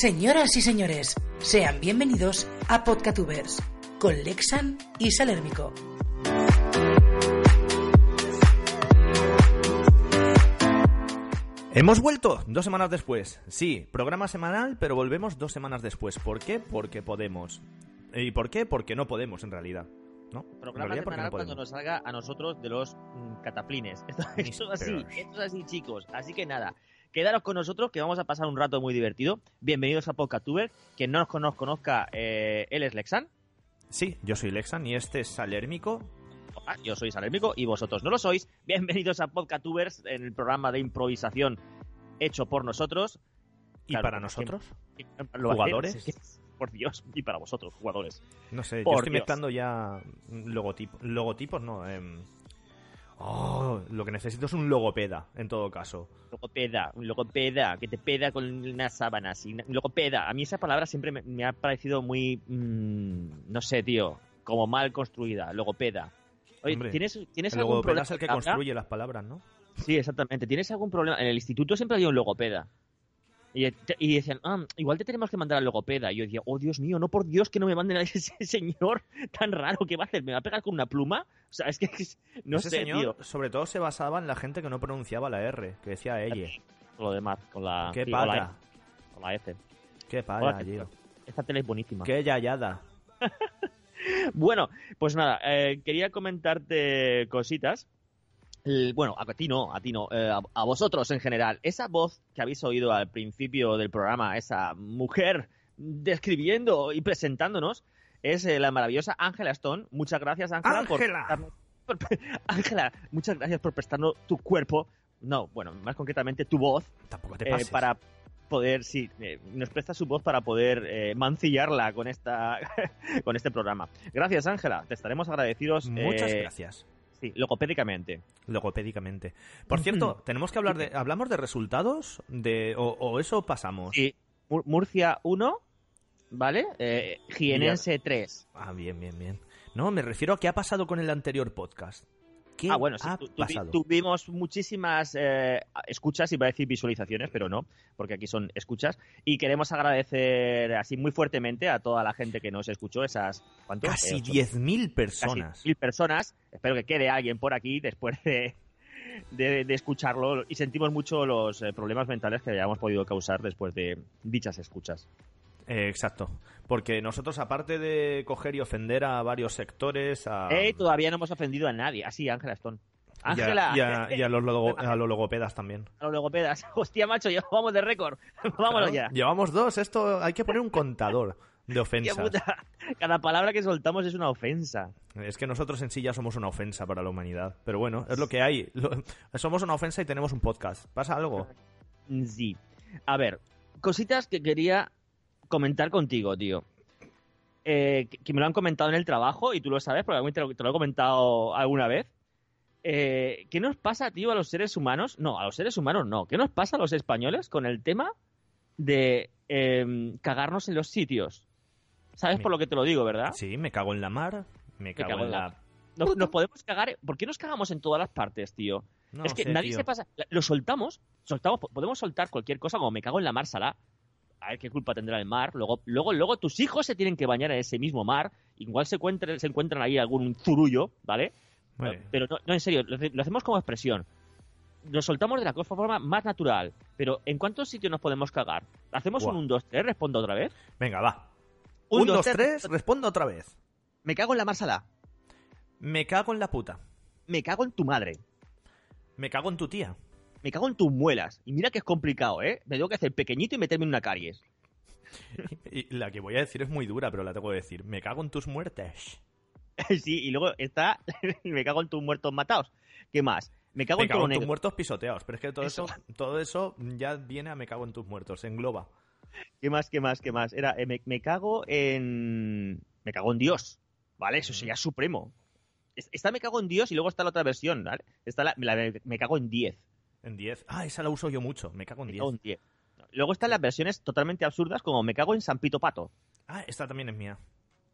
Señoras y señores, sean bienvenidos a Podcatubers con Lexan y Salérmico. Hemos vuelto dos semanas después. Sí, programa semanal, pero volvemos dos semanas después. ¿Por qué? Porque podemos. ¿Y por qué? Porque no podemos, en realidad. ¿No? Programa En realidad, porque semanal no cuando podemos. nos salga a nosotros de los mm, cataplines. Esto, esto es así, esto es así, chicos. Así que nada, quedaros con nosotros que vamos a pasar un rato muy divertido. Bienvenidos a Podcatuber. Quien no nos cono- conozca, eh, él es Lexan. Sí, yo soy Lexan y este es Salérmico. Hola, yo soy Salérmico y vosotros no lo sois. Bienvenidos a Podcatubers, en el programa de improvisación hecho por nosotros. ¿Y Claro, para nosotros? ¿Jugadores? por Dios, y para vosotros, jugadores. No sé, yo estoy Dios. mezclando ya logotipos. Logotipos no. em, Oh, lo que necesito es un logopeda, en todo caso. Logopeda, un logopeda, que te peda con unas sábanas. Y, logopeda, a mí esa palabra siempre me, me ha parecido muy. mm, no sé, tío, como mal construida. Logopeda. Oye, Hombre, ¿tienes, ¿tienes El algún logopeda problema? es el que construye las palabras, ¿no? Sí, exactamente. ¿Tienes algún problema? En el instituto siempre había un logopeda. Y, y decían, ah, igual te tenemos que mandar al logopeda. Y yo decía, oh Dios mío, no por Dios que no me manden a ese señor tan raro. ¿Qué va a hacer? ¿Me va a pegar con una pluma? O sea, es que no Ese sé, señor, tío. sobre todo, se basaba en la gente que no pronunciaba la R, que decía ella. Con lo demás, con la, Qué sí, con la pata. Con la F. Qué pala, tío. Esta tele es buenísima. Qué yayada. Bueno, pues nada, eh, quería comentarte cositas. Bueno, a ti no, a ti no, eh, a, a vosotros en general. Esa voz que habéis oído al principio del programa, esa mujer describiendo y presentándonos, es eh, la maravillosa Ángela Stone. Muchas gracias, Ángela. por ¡Ángela! muchas gracias por prestarnos tu cuerpo, no, bueno, más concretamente tu voz, Tampoco te eh, pases. para poder, sí, eh, nos presta su voz para poder eh, mancillarla con esta con este programa. Gracias, Ángela. Te estaremos agradecidos. Muchas eh, gracias. Sí, logopédicamente. Logopédicamente. Por cierto, tenemos que hablar de. ¿Hablamos de resultados? De, o, o eso pasamos? Sí, Mur- Murcia 1, ¿vale? Eh, Jienense 3. Ah, bien, bien, bien. No, me refiero a qué ha pasado con el anterior podcast. ¿Qué Ah, bueno, sí, ha tu- tuvi- pasado? tuvimos muchísimas eh, escuchas, iba a decir visualizaciones, pero no, porque aquí son escuchas. Y queremos agradecer así muy fuertemente a toda la gente que nos escuchó, esas... ¿cuánto? Casi Eh, ocho- 10.000 casi personas. mil personas. Espero que quede alguien por aquí después de, de- de escucharlo. Y sentimos mucho los eh, problemas mentales que hayamos podido causar después de dichas escuchas. Eh, exacto. Porque nosotros, aparte de coger y ofender a varios sectores, a, Eh, todavía no hemos ofendido a nadie. Así, Ángela Stone. y a- Ángela, y a, y a los logo- a los logopedas también. a los logopedas. Hostia, macho, vamos de récord. Vámonos Claro, ya. Llevamos dos, esto hay que poner un contador de ofensas. puta. Cada palabra que soltamos es una ofensa. Es que nosotros en sí ya somos una ofensa para la humanidad. Pero bueno, es lo que hay. Somos una ofensa y tenemos un podcast. ¿Pasa algo? Sí. A ver, cositas que quería comentar contigo, tío. Eh, que- me lo han comentado en el trabajo y tú lo sabes, porque te lo, te lo he comentado alguna vez. Eh, ¿Qué nos pasa, tío, a los seres humanos? No, a los seres humanos no. ¿Qué nos pasa a los españoles con el tema de em, cagarnos en los sitios? ¿Sabes Me- por lo que te lo digo, verdad? Sí, me cago en la mar, me cago, cago en en la... la- Nos, nos podemos cagar. ¿Por qué nos cagamos en todas las partes, tío? No es que sé, nadie tío. se pasa. Lo soltamos, soltamos, podemos soltar cualquier cosa como me cago en la mar, Salah. A ver qué culpa tendrá el mar. Luego, luego, luego tus hijos se tienen que bañar en ese mismo mar. Igual se encuentran, se encuentran ahí algún zurullo, ¿vale? Vale. Pero no, no, en serio, lo, lo hacemos como expresión. Lo soltamos de la forma más natural. Pero ¿en cuántos sitios nos podemos cagar? ¿Hacemos un 1, 2, 3? Respondo otra vez. Venga, va. Un, Un, dos, dos, tres. tres, respondo otra vez. Me cago en la mar, Salah. Me cago en la puta. Me cago en tu madre. Me cago en tu tía. Me cago en tus muelas. Y mira que es complicado, ¿eh? Me tengo que hacer pequeñito y meterme en una caries. Y la que voy a decir es muy dura, pero la tengo que decir. Me cago en tus muertes. Sí, y luego está me cago en tus muertos matados. ¿Qué más? Me cago Me en cago en tus muertos pisoteados. Pero es que todo Eso. eso. todo eso ya viene a me cago en tus muertos. Engloba. ¿Qué más? ¿Qué más? ¿Qué más? Era eh, me, me cago en me cago en Dios. ¿Vale? Eso sería supremo. Es- Está me cago en Dios y luego está la otra versión, ¿vale? Está la, la me cago en 10. En 10. Ah, esa la uso yo mucho. Me cago en Me 10. cago en 10. Luego están las versiones totalmente absurdas como me cago en San Pito Pato. Ah, esta también es mía.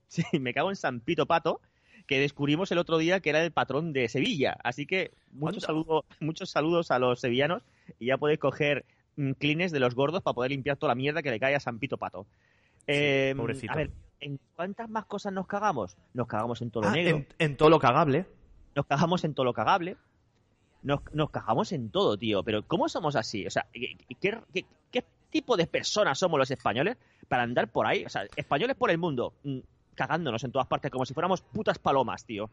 Sí, me cago en San Pito Pato, que descubrimos el otro día que era el patrón de Sevilla. Así que muchos, saludos muchos saludos a los sevillanos y ya podéis coger mm, clines de los gordos para poder limpiar toda la mierda que le cae a San Pito Pato. Eh, pobrecito. A ver, ¿en cuántas más cosas nos cagamos? Nos cagamos en todo lo Ah, negro, en, en todo lo cagable. nos cagamos en todo lo cagable, nos, nos cagamos en todo, tío. Pero ¿cómo somos así? O sea, ¿qué, qué- qué- qué tipo de personas somos los españoles para andar por ahí? O sea, españoles por el mundo, mm, cagándonos en todas partes como si fuéramos putas palomas, tío.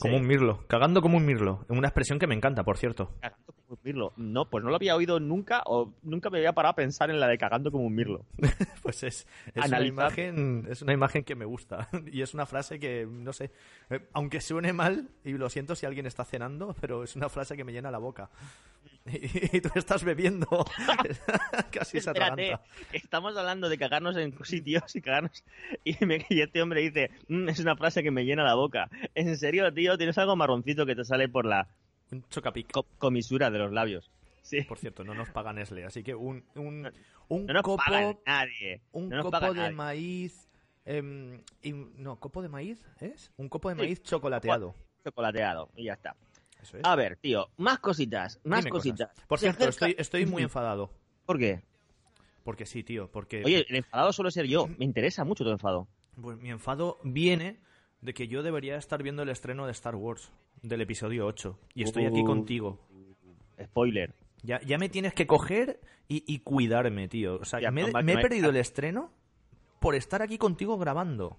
Como un mirlo. Cagando como un mirlo. Una expresión que me encanta, por cierto. Cagando como un mirlo. No, pues no lo había oído nunca o nunca me había parado a pensar en la de cagando como un mirlo. Pues es, es una imagen, es una imagen que me gusta. Y es una frase que, no sé, eh, aunque suene mal, y lo siento si alguien está cenando, pero es una frase que me llena la boca. Y, y tú estás bebiendo. Casi se Espérate, estamos hablando de cagarnos en sitios y cagarnos. Y, me- y este hombre dice: "Mm, Es una frase que me llena la boca. ¿En serio, tío? Tienes algo marroncito que te sale por la Un chocapic. co- comisura de los labios. Sí. Por cierto, no nos paga Nestle, así que un, un, un No nos copo, paga nadie. un no nos copo de nadie. maíz. em, y- no, copo de maíz, ¿es? Un copo de Sí. maíz chocolateado. Chocolateado. Y ya está. Eso es. A ver, tío, más cositas. Más Dime cositas. Por cierto, estoy, estoy muy enfadado. ¿Por qué? Porque sí, tío, porque Oye, el enfadado suelo ser yo. Me interesa mucho tu enfado. pues mi enfado viene de que yo debería estar viendo el estreno de Star Wars, del episodio 8, y estoy aquí Uh. contigo. Spoiler. Ya, ya me tienes que coger y, y cuidarme, tío. O sea, Ya, me, he perdido el estreno por estar aquí contigo grabando.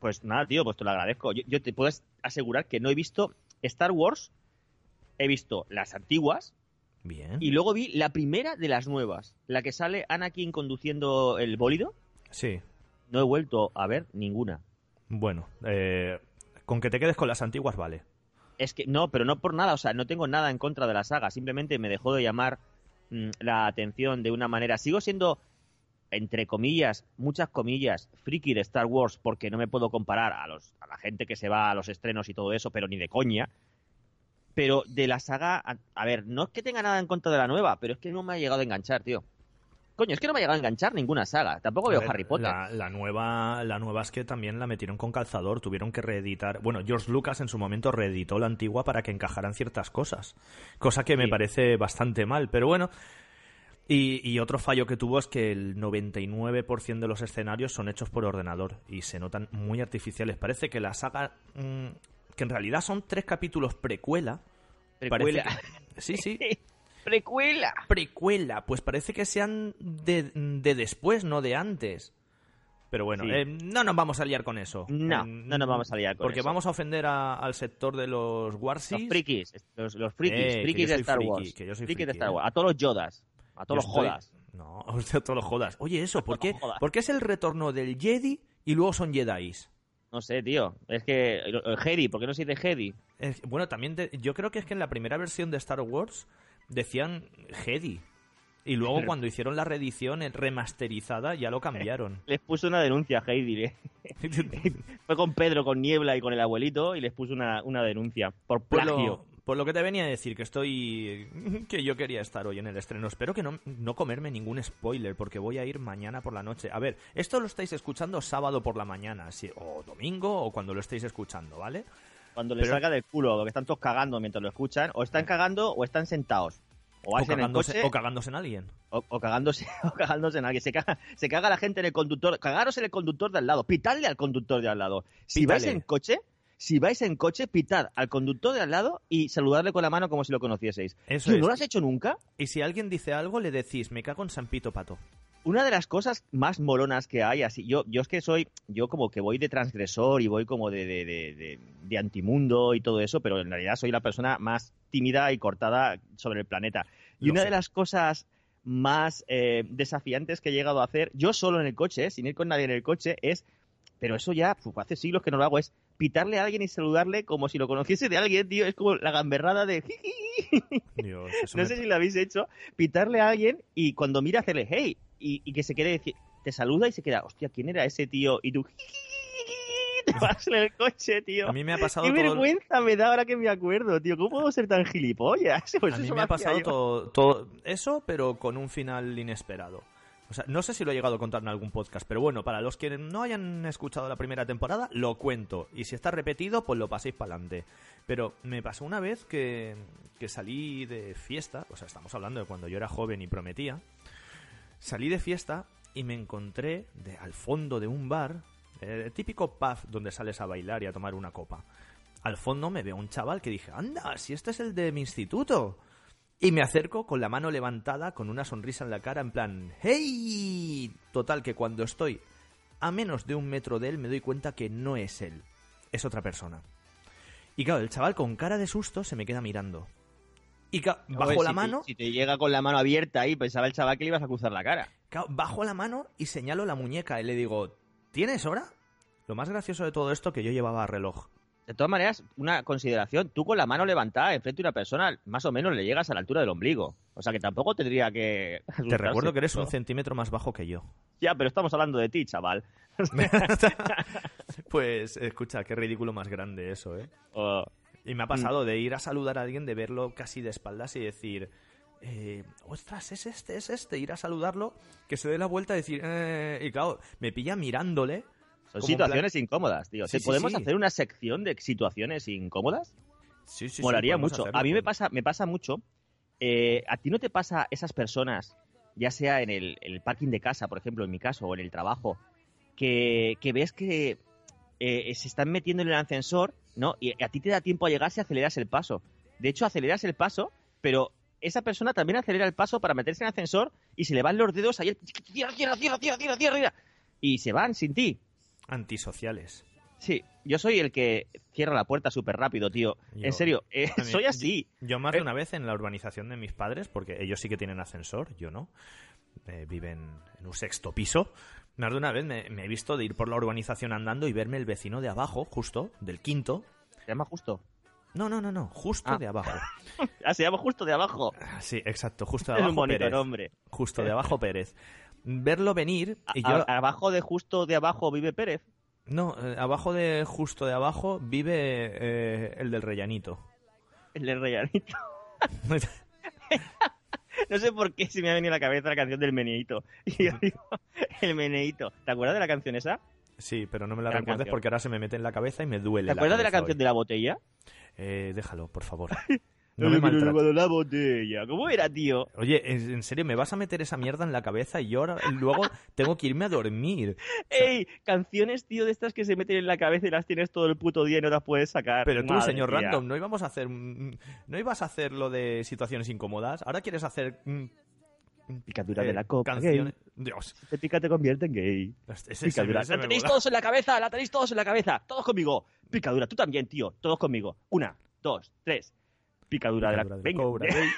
Pues nada, tío, pues te lo agradezco. Yo, yo te puedo asegurar que no he visto Star Wars. He visto las antiguas Bien. y luego vi la primera de las nuevas. La que sale Anakin conduciendo el bólido. Sí. No he vuelto a ver ninguna. Bueno, eh, con que te quedes con las antiguas, vale. Es que no, pero no por nada, o sea, no tengo nada en contra de la saga, simplemente me dejó de llamar mm, la atención de una manera. Sigo siendo, entre comillas, muchas comillas, friki de Star Wars porque no me puedo comparar a, los, a la gente que se va a los estrenos y todo eso, pero ni de coña. Pero de la saga, a, a ver, no es que tenga nada en contra de la nueva, pero es que no me ha llegado a enganchar, tío. Coño, es que no me ha llegado a enganchar ninguna saga. Tampoco veo ver, Harry Potter. La, la nueva, la nueva es que también la metieron con calzador, tuvieron que reeditar. Bueno, George Lucas en su momento reeditó la antigua para que encajaran ciertas cosas, cosa que me parece bastante mal, pero bueno. Y, y otro fallo que tuvo es que el 99% de los escenarios son hechos por ordenador y se notan muy artificiales. Parece que la saga, mm, que en realidad son tres capítulos precuela. Precuela. que- sí, sí, Precuela. precuela, pues parece que sean de, de después, no de antes. Pero bueno, Sí. eh, no nos vamos a liar con eso. No, Eh, no nos vamos a liar con Porque eso. vamos a ofender a- al sector de los Warsis. Los frikis, los, los frikis, Eh, frikis de Star friki, Wars. de Star eh. Wars. A todos los Yodas, a todos los estoy- Jodas. No, a todos los jodas. Oye, eso, ¿por qué. ¿por qué es el retorno del Jedi y luego son Jedis? No sé, tío. Es que. Jedi, ¿por qué no se dice Jedi? Es- bueno, también te- yo creo que es que en la primera versión de Star Wars decían Jedi. Y luego Pero- cuando hicieron la reedición eh, remasterizada ya lo cambiaron. Les puso una denuncia a Heidi. ¿eh? Fue con Pedro, con Niebla y con el abuelito y les puso una, una denuncia por plagio. Pues lo que te venía a decir, que estoy. que yo quería estar hoy en el estreno. Espero que no, no comerme ningún spoiler, porque voy a ir mañana por la noche. A ver, esto lo estáis escuchando sábado por la mañana, sí, o domingo, o cuando lo estéis escuchando, ¿vale? Cuando les pero- salga del culo, porque están todos cagando mientras lo escuchan, o están cagando o están sentados. O, O vais en el cagándose, coche, o cagándose en alguien. o, o cagándose, o cagándose en alguien. Se caga, se caga la gente en el conductor. Cagaros en el conductor de al lado. Pitadle al conductor de al lado. Si Pítale. vais en coche, si vais en coche, pitad al conductor de al lado y saludarle con la mano como si lo conocieseis. Eso es. ¿No lo has hecho nunca? Y si alguien dice algo, le decís, me cago en San Pito Pato. Una de las cosas más molonas que hay, así, yo, yo es que soy, yo como que voy de transgresor y voy como de, de, de, de- antimundo y todo eso, pero en realidad soy la persona más tímida y cortada sobre el planeta. Y Lo una sé. de las cosas más eh, desafiantes que he llegado a hacer, yo solo en el coche, eh, sin ir con nadie en el coche, es, pero eso ya uf, hace siglos que no lo hago, es pitarle a alguien y saludarle como si lo conociese de alguien, tío, es como la gamberrada de... Dios, No me- sé si lo habéis hecho, pitarle a alguien y cuando mira hacerle hey y, y que se quede decir, te saluda y se queda, hostia, ¿quién era ese tío? Y tú te vas en el coche, tío. A mí me ha pasado Qué todo... vergüenza me da ahora que me acuerdo, tío. ¿Cómo puedo ser tan gilipollas? Pues a mí me ha pasado todo, todo eso, pero con un final inesperado. O sea, no sé si lo he llegado a contar en algún podcast, pero bueno, para los que no hayan escuchado la primera temporada, lo cuento. Y si está repetido, pues lo paséis para adelante. Pero me pasó una vez que, que salí de fiesta, o sea, estamos hablando de cuando yo era joven y prometía. Salí de fiesta y me encontré de, al fondo de un bar, el típico pub donde sales a bailar y a tomar una copa. Al fondo me veo un chaval que dije, anda, si este es el de mi instituto. Y me acerco con la mano levantada, con una sonrisa en la cara, en plan, ¡Hey! Total, que cuando estoy a menos de un metro de él me doy cuenta que no es él, es otra persona. Y claro, el chaval con cara de susto se me queda mirando. Y claro, bajo la si te- mano, si te llega con la mano abierta y pensaba el chaval que le ibas a cruzar la cara. claro, bajo la mano y señalo la muñeca y le digo, ¿tienes hora? Lo más gracioso de todo esto que yo llevaba reloj. De todas maneras, una consideración, tú con la mano levantada enfrente de una persona, más o menos le llegas a la altura del ombligo. O sea que tampoco tendría que... Te recuerdo que eres un centímetro más bajo que yo. Ya, pero estamos hablando de ti, chaval. pues escucha, qué ridículo más grande eso, ¿eh? Oh, Y me ha pasado de ir a saludar a alguien, de verlo casi de espaldas y decir, eh, ostras, es este, es este, ir a saludarlo, que se dé la vuelta y decir, eh, y claro, me pilla mirándole. Son situaciones incómodas, tío. Sí, ¿Te sí, ¿Podemos sí. hacer una sección de situaciones incómodas? Sí, sí, sí, Molaría mucho. hacerlo, a mí me pasa, me pasa mucho. eh, ¿A ti no te pasa esas personas, ya sea en el, en el parking de casa, por ejemplo, en mi caso, o en el trabajo, que, que ves que eh, se están metiendo en el ascensor, ¿no? Y a ti te da tiempo a llegar si aceleras el paso. De hecho, aceleras el paso, pero esa persona también acelera el paso para meterse en el ascensor y se le van los dedos ahí, el- cierra, cierra, cierra, cierra, cierra, cierra, y se van sin ti. Antisociales. Sí, yo soy el que cierra la puerta súper rápido, tío. Yo- en serio, eh, mí- soy así. Yo más de Eh. una vez en la urbanización de mis padres, porque ellos sí que tienen ascensor, yo no, eh, viven en un sexto piso, más de una vez me, me he visto de ir por la urbanización andando y verme el vecino de abajo, justo, del quinto. Se llama justo. No, no, no, no, justo Ah. de abajo. Ah, se llama justo de abajo. Ah, Sí, exacto, justo de Es un abajo bonito Pérez. nombre. Justo de abajo Pérez. Verlo venir y yo... a- abajo de justo de abajo vive Pérez. No, eh, abajo de justo de abajo vive eh, el del rellanito. El de Rellanito. No sé por qué se me ha venido a la cabeza la canción del meneíto. Y yo digo, el meneíto. ¿Te acuerdas de la canción esa? sí, pero no me la Gran recuerdes canción. porque ahora se me mete en la cabeza y me duele. ¿Te acuerdas de la canción hoy. de la botella? Eh, déjalo, por favor. No me maltrates. la botella. ¿Cómo era, tío? Oye, en en serio, ¿me vas a meter esa mierda en la cabeza y yo ahora- luego tengo que irme a dormir? ¡Ey! Canciones, tío, de estas que se meten en la cabeza y las tienes todo el puto día y no las puedes sacar. Pero tú, Madre señor mía. Random, no íbamos a hacer... ¿No ibas a hacer lo de situaciones incómodas? ¿Ahora quieres hacer... mm, Picadura eh, de la copa. canciones? Dios. Gay. Te pica, te convierte en gay. Ese- Picadura. ese La tenéis mola. todos en la cabeza, la tenéis todos en la cabeza. Todos conmigo. Picadura, tú también, tío. Todos conmigo. Una, dos, tres. Picadura, de la, Picadura de Venga, cobra. gay,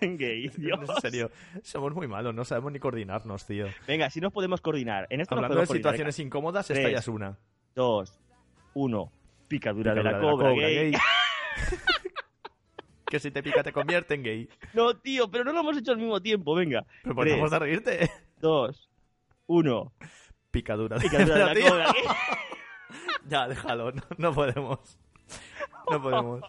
en gay. Dios. En serio, somos muy malos, no sabemos ni coordinarnos, tío. Venga, si nos podemos coordinar. En esto Hablando de situaciones incómodas, esta Tres. ya es una. Dos, uno. Picadura, de la Picadura cobra, gay. gay. que si te pica te convierte en gay. No, tío, pero no lo hemos hecho al mismo tiempo. Venga. Pero pues a reírte. Dos, uno. Picadura de Picadura de la tío. cobra, gay. Ya, déjalo, no, no podemos. No podemos.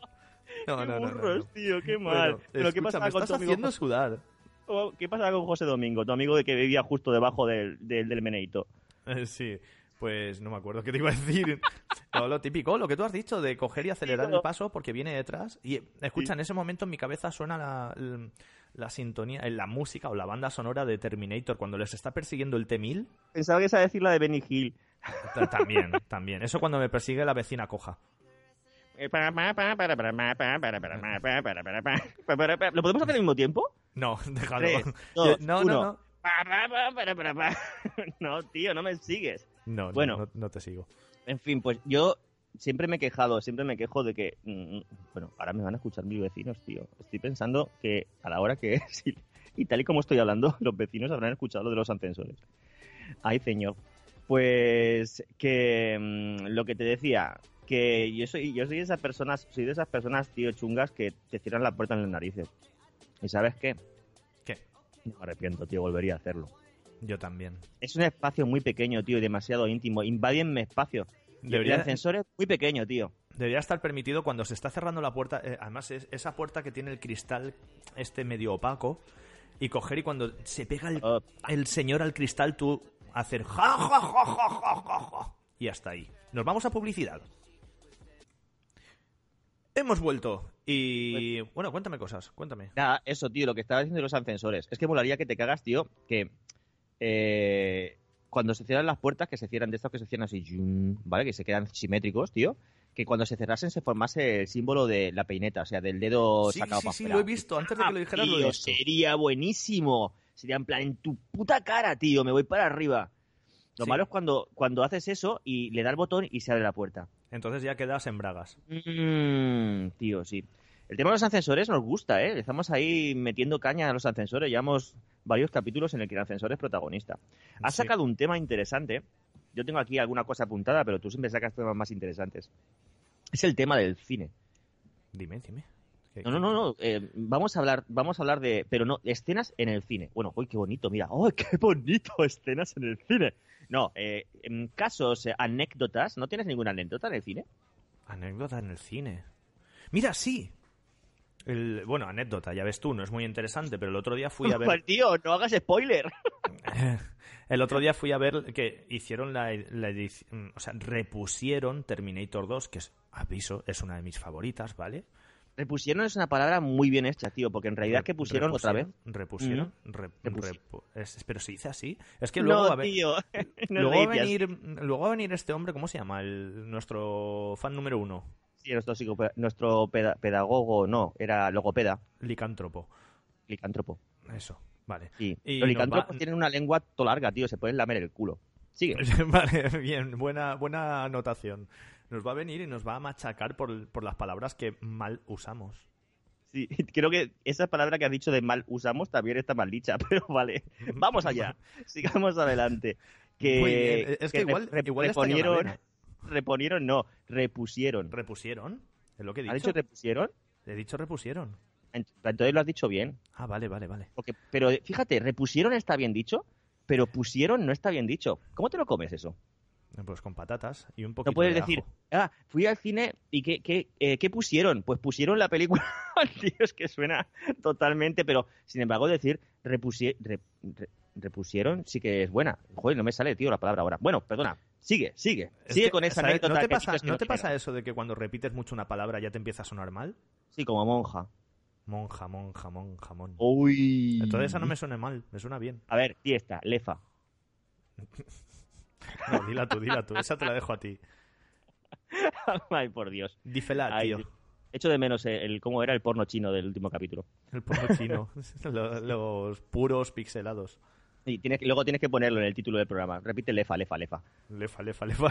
No, Qué no, no, burros, no. tío, qué mal. Bueno, Pero ¿qué pasa me con estás tu amigo haciendo José- sudar. Oh, ¿Qué pasa con José Domingo, tu amigo de que vivía justo debajo del, del, del meneito? Eh, sí, pues no me acuerdo qué te iba a decir. No, lo típico, lo que tú has dicho de coger y acelerar Sí, el paso porque viene detrás. Y escucha, en ese momento en mi cabeza suena la, la, la sintonía, eh, la música o la banda sonora de Terminator cuando les está persiguiendo el T-1000. Pensaba que esa decir la de Benny Hill. Ta- También, también. Eso cuando me persigue la vecina coja. ¿Lo podemos hacer al mismo tiempo? No, déjalo. Tres, dos, no, uno. no, no. No, tío, no me sigues. No, no, Bueno. no, no te sigo. En fin, pues yo siempre me he quejado, siempre me quejo de que, mm, bueno, ahora me van a escuchar mis vecinos, tío. Estoy pensando que a la hora que es y, y tal y como estoy hablando, los vecinos habrán escuchado lo de los ascensores. Ay, señor. Pues que mm, lo que te decía, que yo soy, yo soy de esas personas, soy de esas personas, tío, chungas que te cierran la puerta en las narices. ¿Y sabes qué? ¿Qué? No me arrepiento, tío, volvería a hacerlo. Yo también. Es un espacio muy pequeño, tío, y demasiado íntimo. Invaden mi espacio. Debería- El ascensor es muy pequeño, tío. Debería estar permitido cuando se está cerrando la puerta. eh, además, es esa puerta que tiene el cristal este medio opaco. y coger y cuando se pega el, Oh. el señor al cristal, tú hacer ja, ja, ja, ja, ja, ja, ja, y hasta ahí. Nos vamos a publicidad. Hemos vuelto y... Bueno, cuéntame cosas, cuéntame. Nada, eso, tío, lo que estaba diciendo de los ascensores. Es que molaría que te cagas, tío, que eh, cuando se cierran las puertas, que se cierran de estos que se cierran así, ¿vale? Que se quedan simétricos, tío. Que cuando se cerrasen se formase el símbolo de la peineta, o sea, del dedo Sí, sacado sí, para sí, afuera. lo he visto. Antes de que lo dijeras, lo he Tío, visto. Sería buenísimo. Sería en plan, en tu puta cara, tío, me voy para arriba. Lo Sí. malo es cuando, cuando haces eso y le da el botón y se abre la puerta. Entonces ya quedas en bragas. Mm, tío, sí. El tema de los ascensores nos gusta, ¿eh? Estamos ahí metiendo caña a los ascensores. Llevamos varios capítulos en el que el ascensor es protagonista. Has Sí. sacado un tema interesante. Yo tengo aquí alguna cosa apuntada, pero tú siempre sacas temas más interesantes. Es el tema del cine. Dime, dime. ¿Qué- No, no, no, no. eh, vamos a hablar, vamos a hablar de, pero no, escenas en el cine. Bueno, uy, qué bonito, mira, ¡oh, qué bonito! Escenas en el cine. No, eh, en casos, eh, anécdotas, ¿no tienes ninguna anécdota en el cine? Anécdota en el cine. Mira, sí. El, bueno, anécdota, ya ves tú, no es muy interesante, pero el otro día fui a ver... Pues, tío, no hagas spoiler. el otro día fui a ver que hicieron la, la edición... O sea, repusieron Terminator 2, que es, aviso, es una de mis favoritas, ¿vale? Repusieron es una palabra muy bien hecha, tío, porque en realidad que pusieron otra vez. Repusieron. Rep- Repusi- repu- es- pero se dice así. Es que luego, no, a ver, tío. no luego, va a venir, luego va a venir este hombre, ¿cómo se llama? El, nuestro fan número uno, Sí, nuestro, nuestro peda- pedagogo, no, era logopeda, licántropo. licántropo. Eso, vale. Sí. Y Los licántropos va- tienen una lengua to larga, tío, se pueden lamer el culo. Sigue. vale, bien, buena, buena anotación. Nos va a venir y nos va a machacar por, por las palabras que mal usamos. Sí, creo que esa palabra que has dicho de mal usamos también está mal dicha, pero vale. Vamos allá. Sigamos adelante. Que, bien, es que igual- rep- igual reponieron, no, repusieron. ¿Repusieron? ¿Es lo que he ¿Has dicho? dicho repusieron? He dicho repusieron. Ent- Entonces lo has dicho bien. Ah, vale, vale, vale. Porque, pero fíjate, repusieron está bien dicho, pero pusieron no está bien dicho. ¿Cómo te lo comes eso? Pues con patatas y un poquito No puedes de decir, ah, fui al cine y ¿qué, qué, eh, ¿qué pusieron? Pues pusieron la película. Tío, es que suena totalmente, pero sin embargo decir repusie- re- re- repusieron sí que es buena. Joder, no me sale, tío, la palabra ahora. Bueno, perdona. Sigue, sigue. Es sigue que, con esa ¿sabes? anécdota. ¿No te pasa, dices que ¿no te suena. pasa eso de que cuando repites mucho una palabra ya te empieza a sonar mal? Sí, como monja. Monja, monja, monja, mon. Uy. Entonces esa no me suena mal, me suena bien. A ver, fiesta, lefa. No, dila tú, dila tú. Esa te la dejo a ti. Ay, por Dios. Dífela, Ay, tío. Dios. Echo de menos el, el- cómo era el porno chino del último capítulo. El porno chino. Lo- Los puros pixelados. Y tienes, luego tienes que ponerlo en el título del programa. Repite lefa, lefa, lefa. Lefa, lefa, lefa.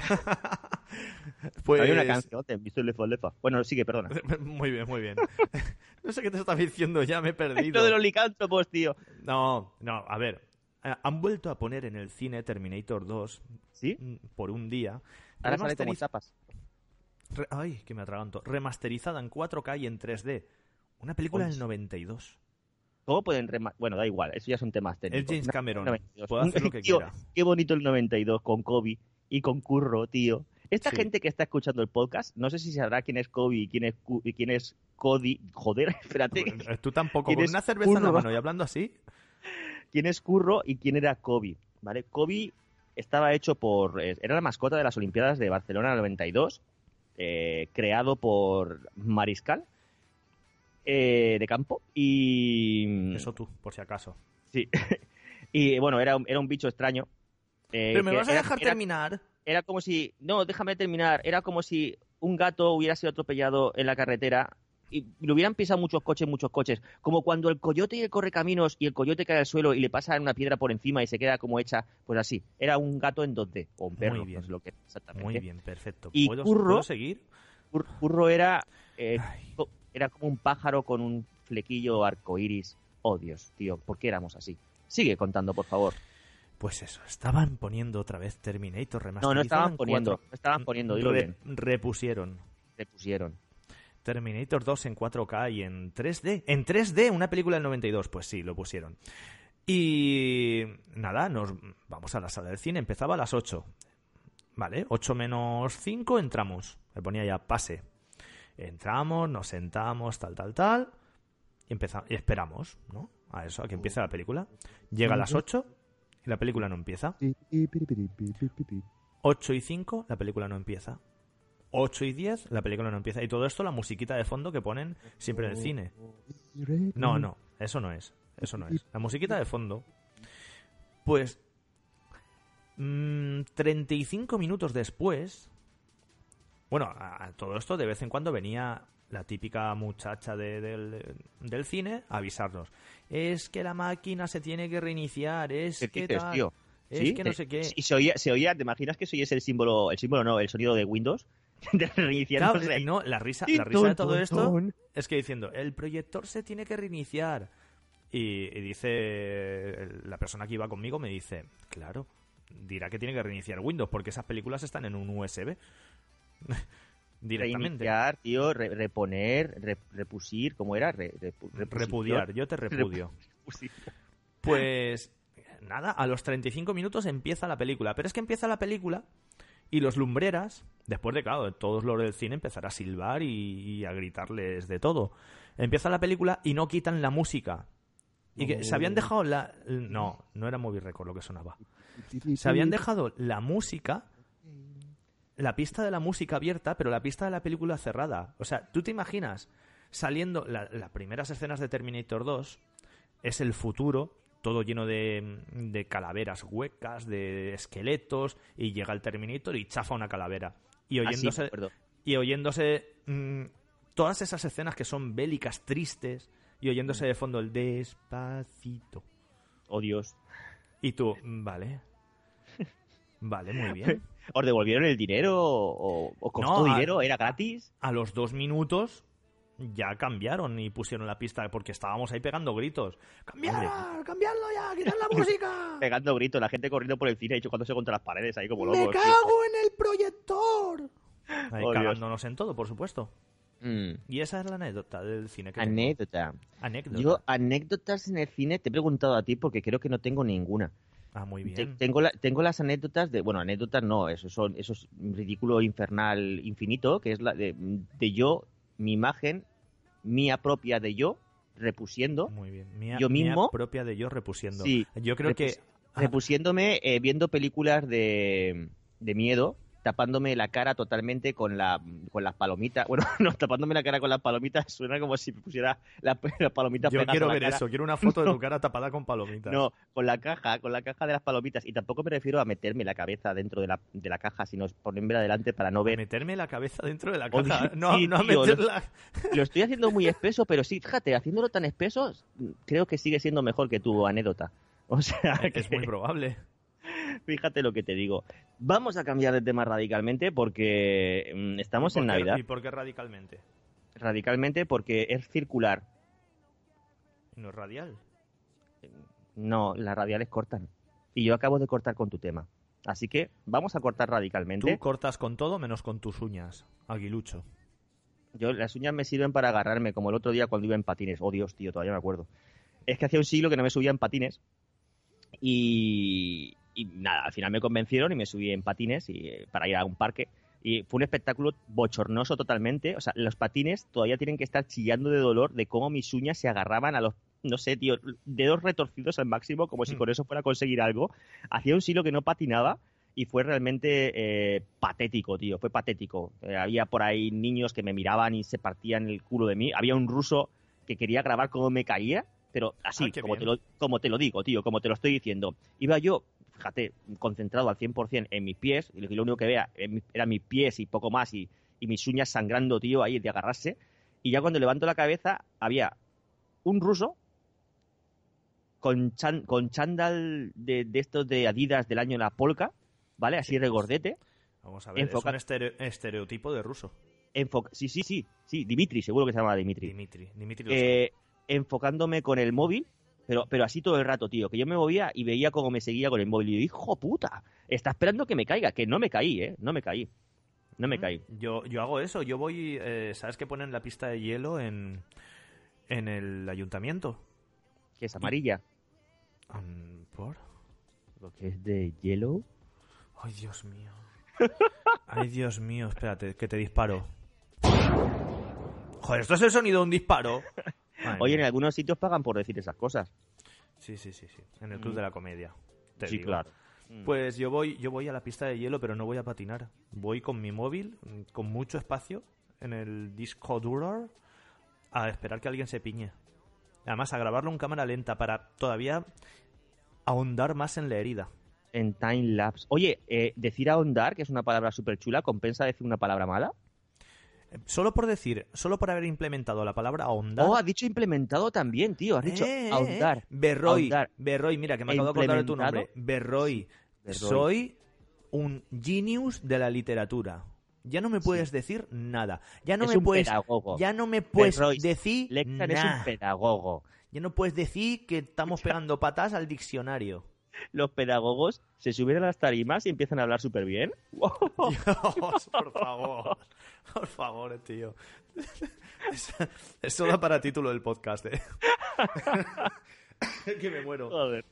pues... Hay una canción, te he visto lefa, lefa. Bueno, sigue, perdona. Muy bien, muy bien. No sé qué te estás diciendo, ya me he perdido. Lo de los licántropos, tío. No, no, a ver. Eh, Han vuelto a poner en el cine Terminator 2 ¿Sí? mm, por un día. Ahora sale como. Re- Ay, que me atraganto. Remasterizada en 4K y en 3D. Una película Uy. del 92. ¿Cómo pueden rema- Bueno, da igual, eso ya son temas técnicos. Es James Cameron. 92. Puede hacer lo que Tío, quiera. Qué bonito el 92 con Kobe y con Curro, tío. Esta Sí. gente que está escuchando el podcast, no sé si sabrá quién es Kobe y quién es, y quién es Cody. Joder, espérate. Tú tampoco. ¿Quién Con una cerveza en la mano y hablando así. Quién es Curro y quién era Kobe. ¿Vale? Kobe estaba hecho por. eh, Era la mascota de las Olimpiadas de Barcelona 92, eh, creado por Mariscal eh, de campo. Y. Eso tú, por si acaso. Sí. y bueno, era, un- era un bicho extraño. eh, Pero me vas a era- dejar era- terminar. era como si, no, déjame terminar, era como si un gato hubiera sido atropellado en la carretera y le hubieran pisado muchos coches, muchos coches, como cuando el coyote y el correcaminos y el coyote cae al suelo y le pasa una piedra por encima y se queda como hecha, pues así, era un gato en 2D, o un perro, Muy bien. no sé lo que era exactamente. Muy bien, perfecto. Y ¿Puedo, Curro- ¿puedo seguir? Curro era, eh, era como un pájaro con un flequillo arcoíris. Oh Dios, tío, ¿por qué éramos así? Sigue contando, por favor. Pues eso, estaban poniendo otra vez Terminator No, remasterizada no estaban en poniendo, 4. no estaban poniendo, dilo Re- bien. repusieron. Le pusieron. Terminator 2 en 4K y en 3D. En 3D, una película del 92. Pues sí, lo pusieron. Y nada, nos vamos a la sala de cine. Empezaba a las 8. Vale, 8 menos 5 entramos. Me ponía ya pase. Entramos, nos sentamos, tal, tal, tal. Y, empezamos, y esperamos, ¿no? a eso, a que empiece la película. Llega a las 8 y la película no empieza. 8 y 5, la película no empieza. 8 y 10, la película no empieza. Y todo esto, la musiquita de fondo que ponen siempre en el cine. No, no, eso no es. Eso no es. La musiquita de fondo. Pues. mm, 35 minutos después. Bueno, a, a todo esto de vez en cuando venía la típica muchacha de- del, del cine a avisarnos. Es que la máquina se tiene que reiniciar, es ¿Qué que dices, tal, tío? es ¿Sí? que no Eh, sé qué. Y se oía, se oía, ¿te imaginas que eso es el símbolo, el símbolo no, el sonido de Windows? De reiniciar Claro, no, la risa, la risa de todo esto es que diciendo, el proyector se tiene que reiniciar. Y, y dice, la persona que iba conmigo me dice, claro, dirá que tiene que reiniciar Windows porque esas películas están en un USB. Directamente. Reiniciar, tío, re- reponer, re- repusir, ¿cómo era? Re- repu- reposición. Repudiar, yo te repudio. Pues nada, a los 35 minutos empieza la película. Pero es que empieza la película y los lumbreras, después de, claro, todos los del cine, empezar a silbar y, y a gritarles de todo. Empieza la película y no quitan la música. Y que se habían dejado la... No, no era Movie Record lo que sonaba. Se habían dejado la música, la pista de la música abierta, pero la pista de la película cerrada. O sea, tú te imaginas saliendo la- las primeras escenas de Terminator 2, es el futuro, todo lleno de, de calaveras huecas, de esqueletos, y llega el Terminator y chafa una calavera. Y Ah, sí, oyéndose, y oyéndose mm, todas esas escenas que son bélicas, tristes, y oyéndose de fondo el despacito. Oh, Dios. Y tú, mm, vale. Vale, muy bien. ¿Os devolvieron el dinero o, o costó No, a- dinero? ¿Era gratis? A los dos minutos ya cambiaron y pusieron la pista porque estábamos ahí pegando gritos. ¡Cambiar! ¡Cambiarlo ya! ¡Quitar la música! Pegando gritos, la gente corriendo por el cine y chocándose contra las paredes ahí como ¡Me locos. tío. cago en el proyector! Ahí Oh, Dios. cagándonos en todo, por supuesto. Mm. Y esa es la anécdota del cine que tengo. Anécdota. Anécdota. Yo, anécdotas en el cine, te he preguntado a ti porque creo que no tengo ninguna. Ah, muy bien. tengo, la- tengo las anécdotas de, bueno, anécdotas no, eso, son, eso es un ridículo infernal infinito, que es la de, de yo, mi imagen, mía propia de yo, repusiendo, Muy bien. Mía, Yo mía mismo- propia de yo repusiendo. Sí, Yo creo que... repus- repusiéndome, eh, viendo películas de, de miedo, tapándome la cara totalmente con la con las palomitas. Bueno, no, tapándome la cara con las palomitas suena como si me pusiera la- las palomitas Yo quiero la ver cara. eso. Quiero una foto de tu cara tapada con palomitas. No, con la caja, con la caja de las palomitas. Y tampoco me refiero a meterme la cabeza dentro de la, de la caja, sino ponerme adelante para no ver. meterme la cabeza dentro de la Oh, caja. sí, No, no a tío, meterla... Lo estoy haciendo muy espeso, pero sí, fíjate, haciéndolo tan espeso, creo que sigue siendo mejor que tu anécdota. O sea, que Es muy probable. fíjate lo que te digo. Vamos a cambiar de tema radicalmente porque mm, estamos ¿Y por en qué- Navidad. ¿Y por qué radicalmente? Radicalmente porque es circular. No es radial. No, las radiales cortan. Y yo acabo de cortar con tu tema. Así que vamos a cortar radicalmente. Tú cortas con todo menos con tus uñas. Aguilucho. Yo, las uñas me sirven para agarrarme, como el otro día cuando iba en patines. Oh, Dios, tío, todavía me acuerdo. Es que hacía un siglo que no me subía en patines. Y, y nada, al final me convencieron y me subí en patines y, eh, para ir a un parque. Y fue un espectáculo bochornoso totalmente. O sea, los patines todavía tienen que estar chillando de dolor de cómo mis uñas se agarraban a los, no sé, tío, dedos retorcidos al máximo, como si Mm. con eso fuera a conseguir algo. Hacía un siglo que no patinaba y fue realmente eh, patético, tío, fue patético. Eh, había por ahí niños que me miraban y se partían el culo de mí. Había un ruso que quería grabar cómo me caía, pero así, Ah, como, bien. te lo, como te lo digo, tío, como te lo estoy diciendo. Iba yo, fíjate, concentrado al 100% en mis pies, y lo, único que veía en mi- eran mis pies y poco más, y, y mis uñas sangrando, tío, ahí de agarrarse. Y ya cuando levanto la cabeza, había un ruso con, chan- con chándal de, de estos de Adidas del año La Polka, ¿vale? Así regordete. Vamos a ver. Enfoca- Es un estere- estereotipo de ruso. Enfoca sí, sí, sí, sí, Dimitri, seguro que se llama Dimitri. Dimitri. Dimitri. Eh, enfocándome con el móvil, pero, pero así todo el rato, tío, que yo me movía y veía cómo me seguía con el móvil. Y yo, hijo puta, está esperando que me caiga, que no me caí, ¿eh? No me caí. No me caí. Yo, yo hago eso. Yo voy. eh, ¿Sabes que ponen la pista de hielo en, en el ayuntamiento? Que es amarilla. Mm, ¿Por? Lo que es de yellow. Ay, Dios mío. Ay, Dios mío. Espérate, que te disparo. Joder, esto es el sonido de un disparo. Madre Oye, en algunos sitios pagan por decir esas cosas. Sí, sí, sí, sí. En el Club Mm. de la Comedia. te sí, digo. claro. Mm. Pues yo voy, yo voy a la pista de hielo, pero no voy a patinar. Voy con mi móvil, con mucho espacio, en el disco duro, a esperar que alguien se piñe. Además, a grabarlo en cámara lenta para todavía ahondar más en la herida. En time lapse. Oye, eh, decir ahondar, que es una palabra súper chula, ¿compensa decir una palabra mala? Solo por decir, solo por haber implementado la palabra ahondar. Oh, has dicho implementado también, tío. Has dicho Eh, ahondar. Berroy, ahondar. Berroy, mira que me acabo de acordar de tu nombre. Berroy. Berroy. Soy un genius de la literatura. Ya no me puedes decir nada. Ya no es me un puedes pedagogo. ya no me puedes Berroy. decir Lexan es un pedagogo. Ya no puedes decir que estamos pegando patas al diccionario. Los pedagogos se suben a las tarimas y empiezan a hablar súper bien. Dios, por favor. Por favor, tío. Eso, da para título del podcast, eh. que me muero. Joder.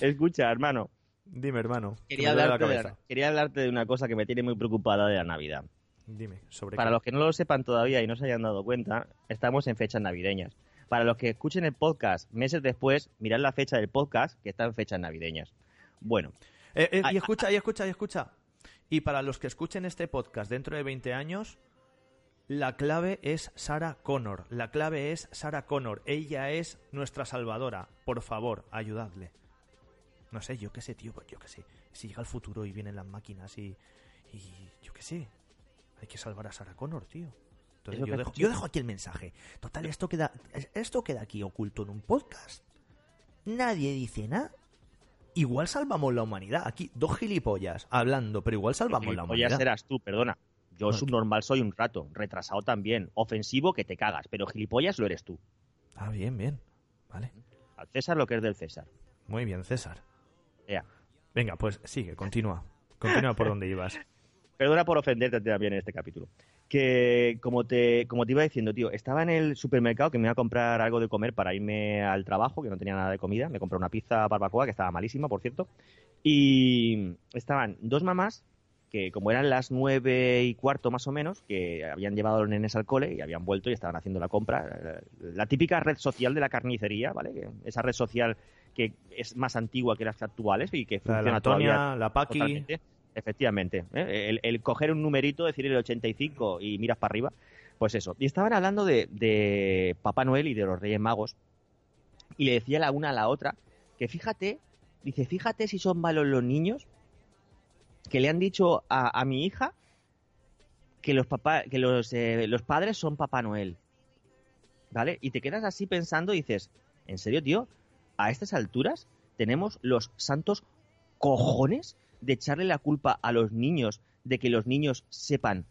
Escucha, hermano. Dime, hermano. que Quería la hablarte, de, cabeza. quería hablarte de una cosa que me tiene muy preocupada de la Navidad. Dime, sobre Para qué? los que no lo sepan todavía y no se hayan dado cuenta, estamos en fechas navideñas. Para los que escuchen el podcast meses después, mirad la fecha del podcast que está en fechas navideñas. Bueno, Eh, eh, y escucha, y escucha, y escucha. Y para los que escuchen este podcast dentro de 20 años, la clave es Sarah Connor. La clave es Sarah Connor. Ella es nuestra salvadora. Por favor, ayudadle. No sé, yo qué sé, tío, yo qué sé. Si llega el futuro y vienen las máquinas y. y yo qué sé. Hay que salvar a Sarah Connor, tío. Entonces, Eso yo, dejo, yo aquí el mensaje. Total, esto queda, esto queda aquí oculto en un podcast. Nadie dice nada. Igual salvamos la humanidad. Aquí, dos gilipollas hablando, pero igual salvamos la humanidad. serás tú, perdona. Yo No, subnormal soy un rato, retrasado también, ofensivo que te cagas, pero gilipollas lo eres tú. Ah, bien, bien. Vale. Al César lo que es del César. Muy bien, César. Venga, pues sigue, continúa. Continúa por donde ibas. Perdona por ofenderte también en este capítulo. Que como te, como te iba diciendo, tío, estaba en el supermercado que me iba a comprar algo de comer para irme al trabajo, que no tenía nada de comida. Me compré una pizza barbacoa, que estaba malísima, por cierto. Y estaban dos mamás, que como eran las nueve y cuarto más o menos, que habían llevado a los nenes al cole y habían vuelto y estaban haciendo la compra. La típica red social de la carnicería, ¿vale? Que- Esa red social que es más antigua que las actuales y que La, funciona la todavía Antonia, la Paqui. Totalmente. Efectivamente. ¿eh? El, el coger un numerito, decir el 85 y miras para arriba, pues eso. Y estaban hablando de, de Papá Noel y de los Reyes Magos. Y le decía la una a la otra que fíjate, dice, fíjate si son malos los niños que le han dicho a, a mi hija que los papá, que los, eh, los padres son Papá Noel. ¿Vale? Y te quedas así pensando y dices, ¿en serio, tío? A estas alturas tenemos los santos cojones de echarle la culpa a los niños de que los niños sepan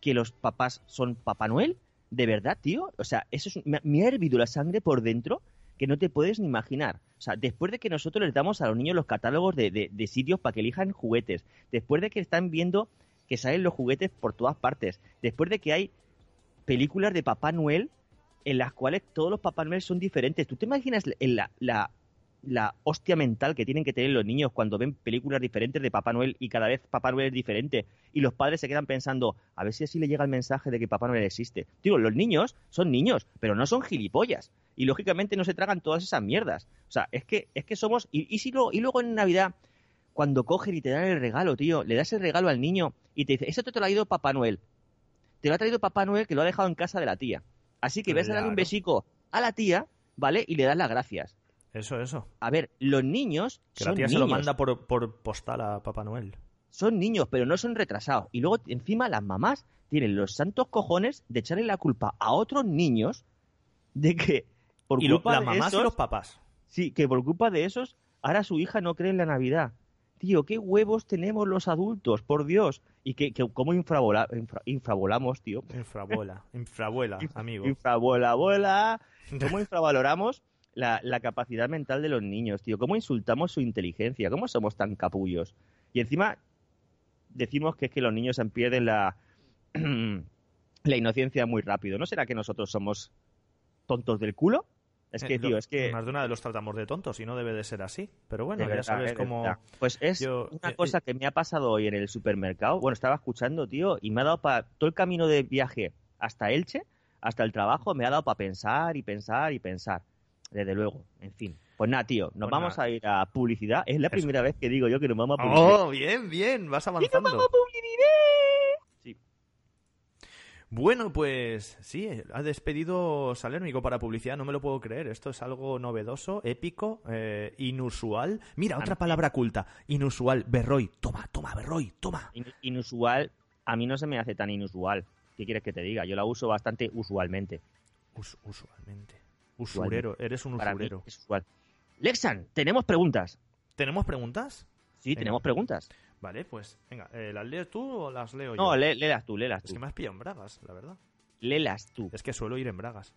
que los papás son Papá Noel? ¿De verdad, tío? O sea, eso es, me, me ha hervido la sangre por dentro que no te puedes ni imaginar. O sea, después de que nosotros les damos a los niños los catálogos de, de- sitios para que elijan juguetes, después de que están viendo que salen los juguetes por todas partes, después de que hay películas de Papá Noel en las cuales todos los Papá Noel son diferentes. ¿Tú te imaginas la, la, la hostia mental que tienen que tener los niños cuando ven películas diferentes de Papá Noel y cada vez Papá Noel es diferente y los padres se quedan pensando, a ver si así le llega el mensaje de que Papá Noel existe. Digo, los niños son niños, pero no son gilipollas. Y lógicamente no se tragan todas esas mierdas. O sea, es que, es que somos... Y, y, si luego, y luego en Navidad, cuando cogen y te dan el regalo, tío, le das el regalo al niño y te dice, eso te lo ha traído Papá Noel. Te lo ha traído Papá Noel que lo ha dejado en casa de la tía. Así que ves a darle un Claro. besico a la tía, ¿vale? Y le das las gracias. Eso, eso. A ver, los niños Que son la tía niños, se lo manda por, por postal a Papá Noel. son niños, pero no son retrasados. Y luego encima las mamás tienen los santos cojones de echarle la culpa a otros niños de que por Y lo- culpa las de mamás esos, y los papás. sí, que por culpa de esos ahora su hija no cree en la Navidad. Tío, qué huevos tenemos los adultos, por Dios. Y que, que cómo infrabola- infra- tío. Infrabuela. Infrabuela, amigo. Infrabola, abuela. ¿Cómo infravaloramos la, la capacidad mental de los niños, tío? ¿Cómo insultamos su inteligencia? ¿Cómo somos tan capullos? Y encima decimos que es que los niños se pierden la, la inocencia muy rápido. ¿No será que nosotros somos tontos del culo? Es que, Eh, tío, es que... Más de una de los tratamos de tontos y no debe de ser así. Pero bueno, ya sabes eh, cómo... Pues es yo- una eh, cosa que me ha pasado hoy en el supermercado. Bueno, estaba escuchando, tío, y me ha dado para todo el camino de viaje hasta Elche, hasta el trabajo me ha dado para pensar y pensar y pensar. Desde luego, en fin. Pues nada, tío, nos Pues vamos nada. a ir a publicidad. Es la Eso. primera vez que digo yo que nos vamos a publicidad. ¡Oh, bien, bien! Vas ¡Y nos avanzando. vamos a publicidad! Sí. Bueno, pues sí, ha despedido Salérmico para publicidad, no me lo puedo creer. Esto es algo novedoso, épico, eh, inusual. Mira, otra palabra culta. Inusual. Berroy. Toma, toma, Berroy, toma. In- Inusual, a mí no se me hace tan inusual. ¿Qué quieres que te diga? Yo la uso bastante usualmente. Us- usualmente. Usurero. Eres un Para usurero. es usual. Lexan, tenemos preguntas. ¿Tenemos preguntas? Sí, Venga. tenemos preguntas. Vale, pues venga, eh, ¿las lees tú o las leo yo? No, lé- léelas tú, léelas Es tú. que me has pillado en bragas, la verdad. Léelas tú. Es que suelo ir en bragas.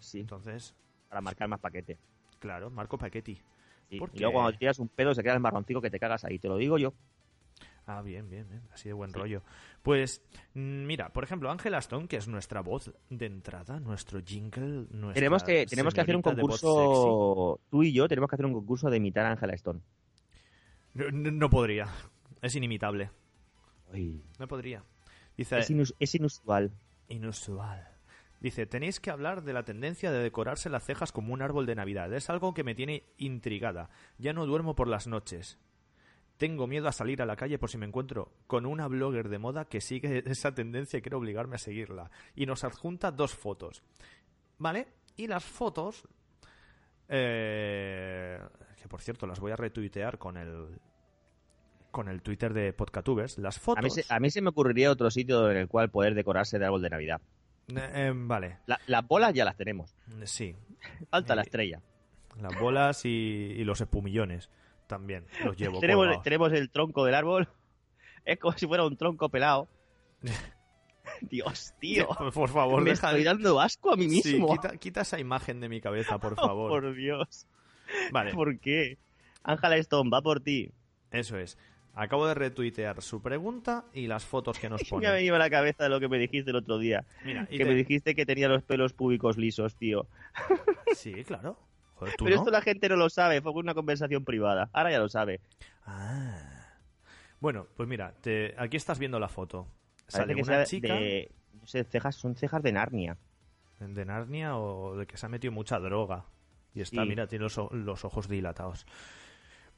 Sí, Entonces, para marcar más paquete. claro, Marco. Sí. ¿Por Y luego cuando tiras un pedo se queda el marroncito que te cagas ahí, te lo digo yo. Ah, bien, bien, bien. Así de buen Sí. rollo. Pues, mm, mira, por ejemplo, Ángela Stone, que es nuestra voz de entrada, nuestro jingle, nuestra Tenemos que, tenemos que hacer un concurso, tú y yo tenemos que hacer un concurso de imitar a Angela Stone. No, no podría. Es inimitable. Uy, No podría. Dice, es, inus- es inusual. inusual. Dice, tenéis que hablar de la tendencia de decorarse las cejas como un árbol de Navidad. Es algo que me tiene intrigada. Ya no duermo por las noches. Tengo miedo a salir a la calle por si me encuentro con una blogger de moda que sigue esa tendencia y quiero obligarme a seguirla. Y nos adjunta dos fotos. ¿Vale? Y las fotos... eh, que por cierto, las voy a retuitear con el... Con el Twitter de Podcatubers. Las fotos... A mí, se, a mí se me ocurriría otro sitio en el cual poder decorarse de árbol de Navidad. Eh, eh, vale, La- las bolas ya las tenemos. sí. Falta la Eh, estrella. Las bolas y, y los espumillones también los llevo Tenemos, colgados. tenemos el tronco del árbol. Es como si fuera un tronco pelado. Dios, tío. Por, favor, me deja estoy dando asco a mí Sí, mismo. quita, quita esa imagen de mi cabeza, por favor. por Dios. Vale, ¿Por qué? Ángela Stone, va por ti. eso es. Acabo de retuitear su pregunta y las fotos que nos Me ha pone. venido a la cabeza lo que me dijiste el otro día. Mira, que te- me dijiste que tenía los pelos públicos lisos, tío. Sí, claro. Joder, ¿tú Pero no? esto la gente no lo sabe, fue una conversación privada. Ahora ya lo sabe. Ah. Bueno, pues mira, te- aquí estás viendo la foto. Sale que una chica de... No sé, cejas, son cejas de Narnia. de Narnia o de que se ha metido mucha droga. Y está, Sí. mira, tiene los, ojos dilatados.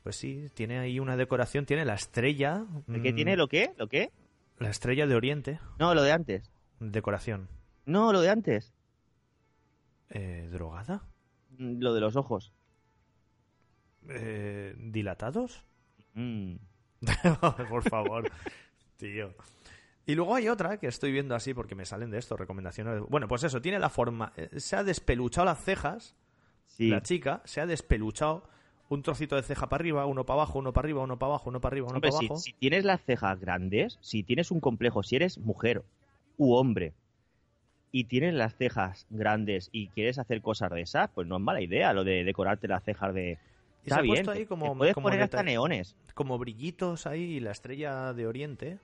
Pues sí, tiene ahí una decoración, tiene la estrella. ¿El que mm, tiene lo qué? ¿Lo qué? La estrella de Oriente, No, lo de antes. decoración. No, lo de antes. Eh, ¿Drogada? Mm, Lo de los ojos. Eh, ¿Dilatados? Mm. Por favor, tío. Y luego hay otra que estoy viendo así porque me salen de esto, recomendaciones. Bueno, pues eso, tiene la forma. eh, Se ha despeluchado las cejas, Sí. la chica, se ha despeluchado un trocito de ceja para arriba, uno para abajo, uno para arriba, uno para abajo, uno para arriba, uno Hombre, para si, abajo. si tienes las cejas grandes, si tienes un complejo, si eres mujer u hombre y tienes las cejas grandes y quieres hacer cosas de esas, pues no es mala idea lo de decorarte las cejas de... Y Está se ha bien, puesto ahí te- como- te puedes como poner hasta neones. Como brillitos ahí y la estrella de Oriente.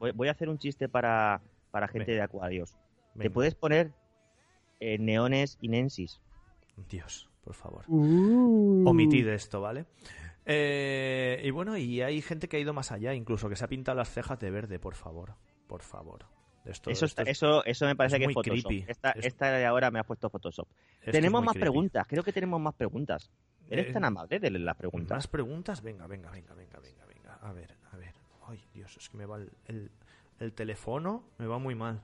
Voy, voy a hacer un chiste para, para gente Venga. de acuarios. Te puedes poner eh, neones inensis. Dios, por favor. Uh. Omitid esto, ¿vale? Eh, y bueno, y hay gente que ha ido más allá, incluso que se ha pintado las cejas de verde, por favor. Por favor. Esto, Eso, esto está- es- eso, eso me parece es que es Photoshop. creepy. Esta, Es- esta de ahora me ha puesto Photoshop. esto tenemos más creepy. preguntas, creo que tenemos más preguntas. Eres Eh, tan amable de las preguntas. ¿Más preguntas? Venga, venga, venga, venga, venga, venga. A ver, a ver. Ay, Dios, es que me va el, el, el teléfono, me va muy mal.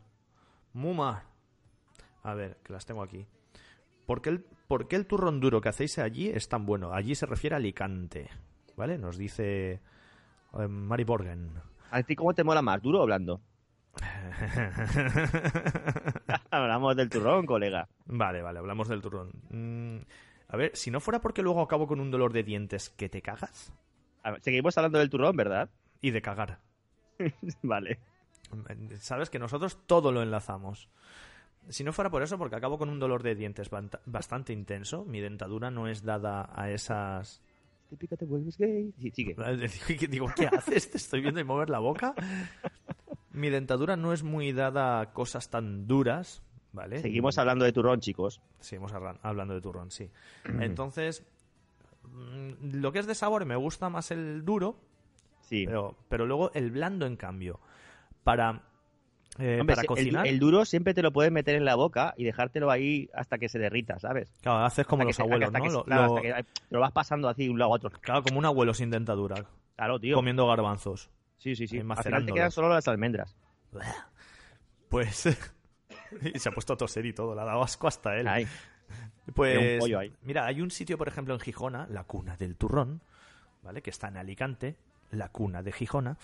Muy mal. A ver, que las tengo aquí. ¿Por qué, el, ¿Por qué el turrón duro que hacéis allí es tan bueno? Allí se refiere a Alicante. ¿Vale? Nos dice eh, Mari Borgen. ¿A ti cómo te mola más, duro o blando? Hablamos del turrón, colega. Vale, vale, hablamos del turrón. Mm, a ver, si no fuera porque luego acabo con un dolor de dientes que te cagas A ver, seguimos hablando del turrón, ¿verdad? y de cagar. vale. Sabes que nosotros todo lo enlazamos. Si no fuera por eso, porque acabo con un dolor de dientes bastante intenso, mi dentadura no es dada a esas... Típica te vuelves gay. Sí, sigue. Digo, ¿qué haces? Te estoy viendo y mover la boca. Mi dentadura no es muy dada a cosas tan duras, ¿vale? Seguimos hablando de turrón, chicos. Seguimos hablan- hablando de turrón, sí. Entonces, mm, lo que es de sabor me gusta más el duro, Sí. pero, pero luego el blando, en cambio, para eh, Hombre, para el, cocinar. el duro siempre te lo puedes meter en la boca y dejártelo ahí hasta que se derrita, ¿sabes? Claro, haces como Hasta que los se- abuelos, hasta ¿no? que Lo- claro, lo- hasta que te lo vas pasando así de un lado a otro. Claro, como un abuelo sin dentadura, Claro, tío. comiendo garbanzos. Sí, sí, sí. Al final te quedan solo las almendras. Pues... y se ha puesto a toser y todo, le ha dado asco hasta él. Ahí. Pues, un ahí. mira, hay un sitio, por ejemplo, en Gijona, la cuna del turrón, ¿vale? Que está en Alicante, la cuna de Gijona,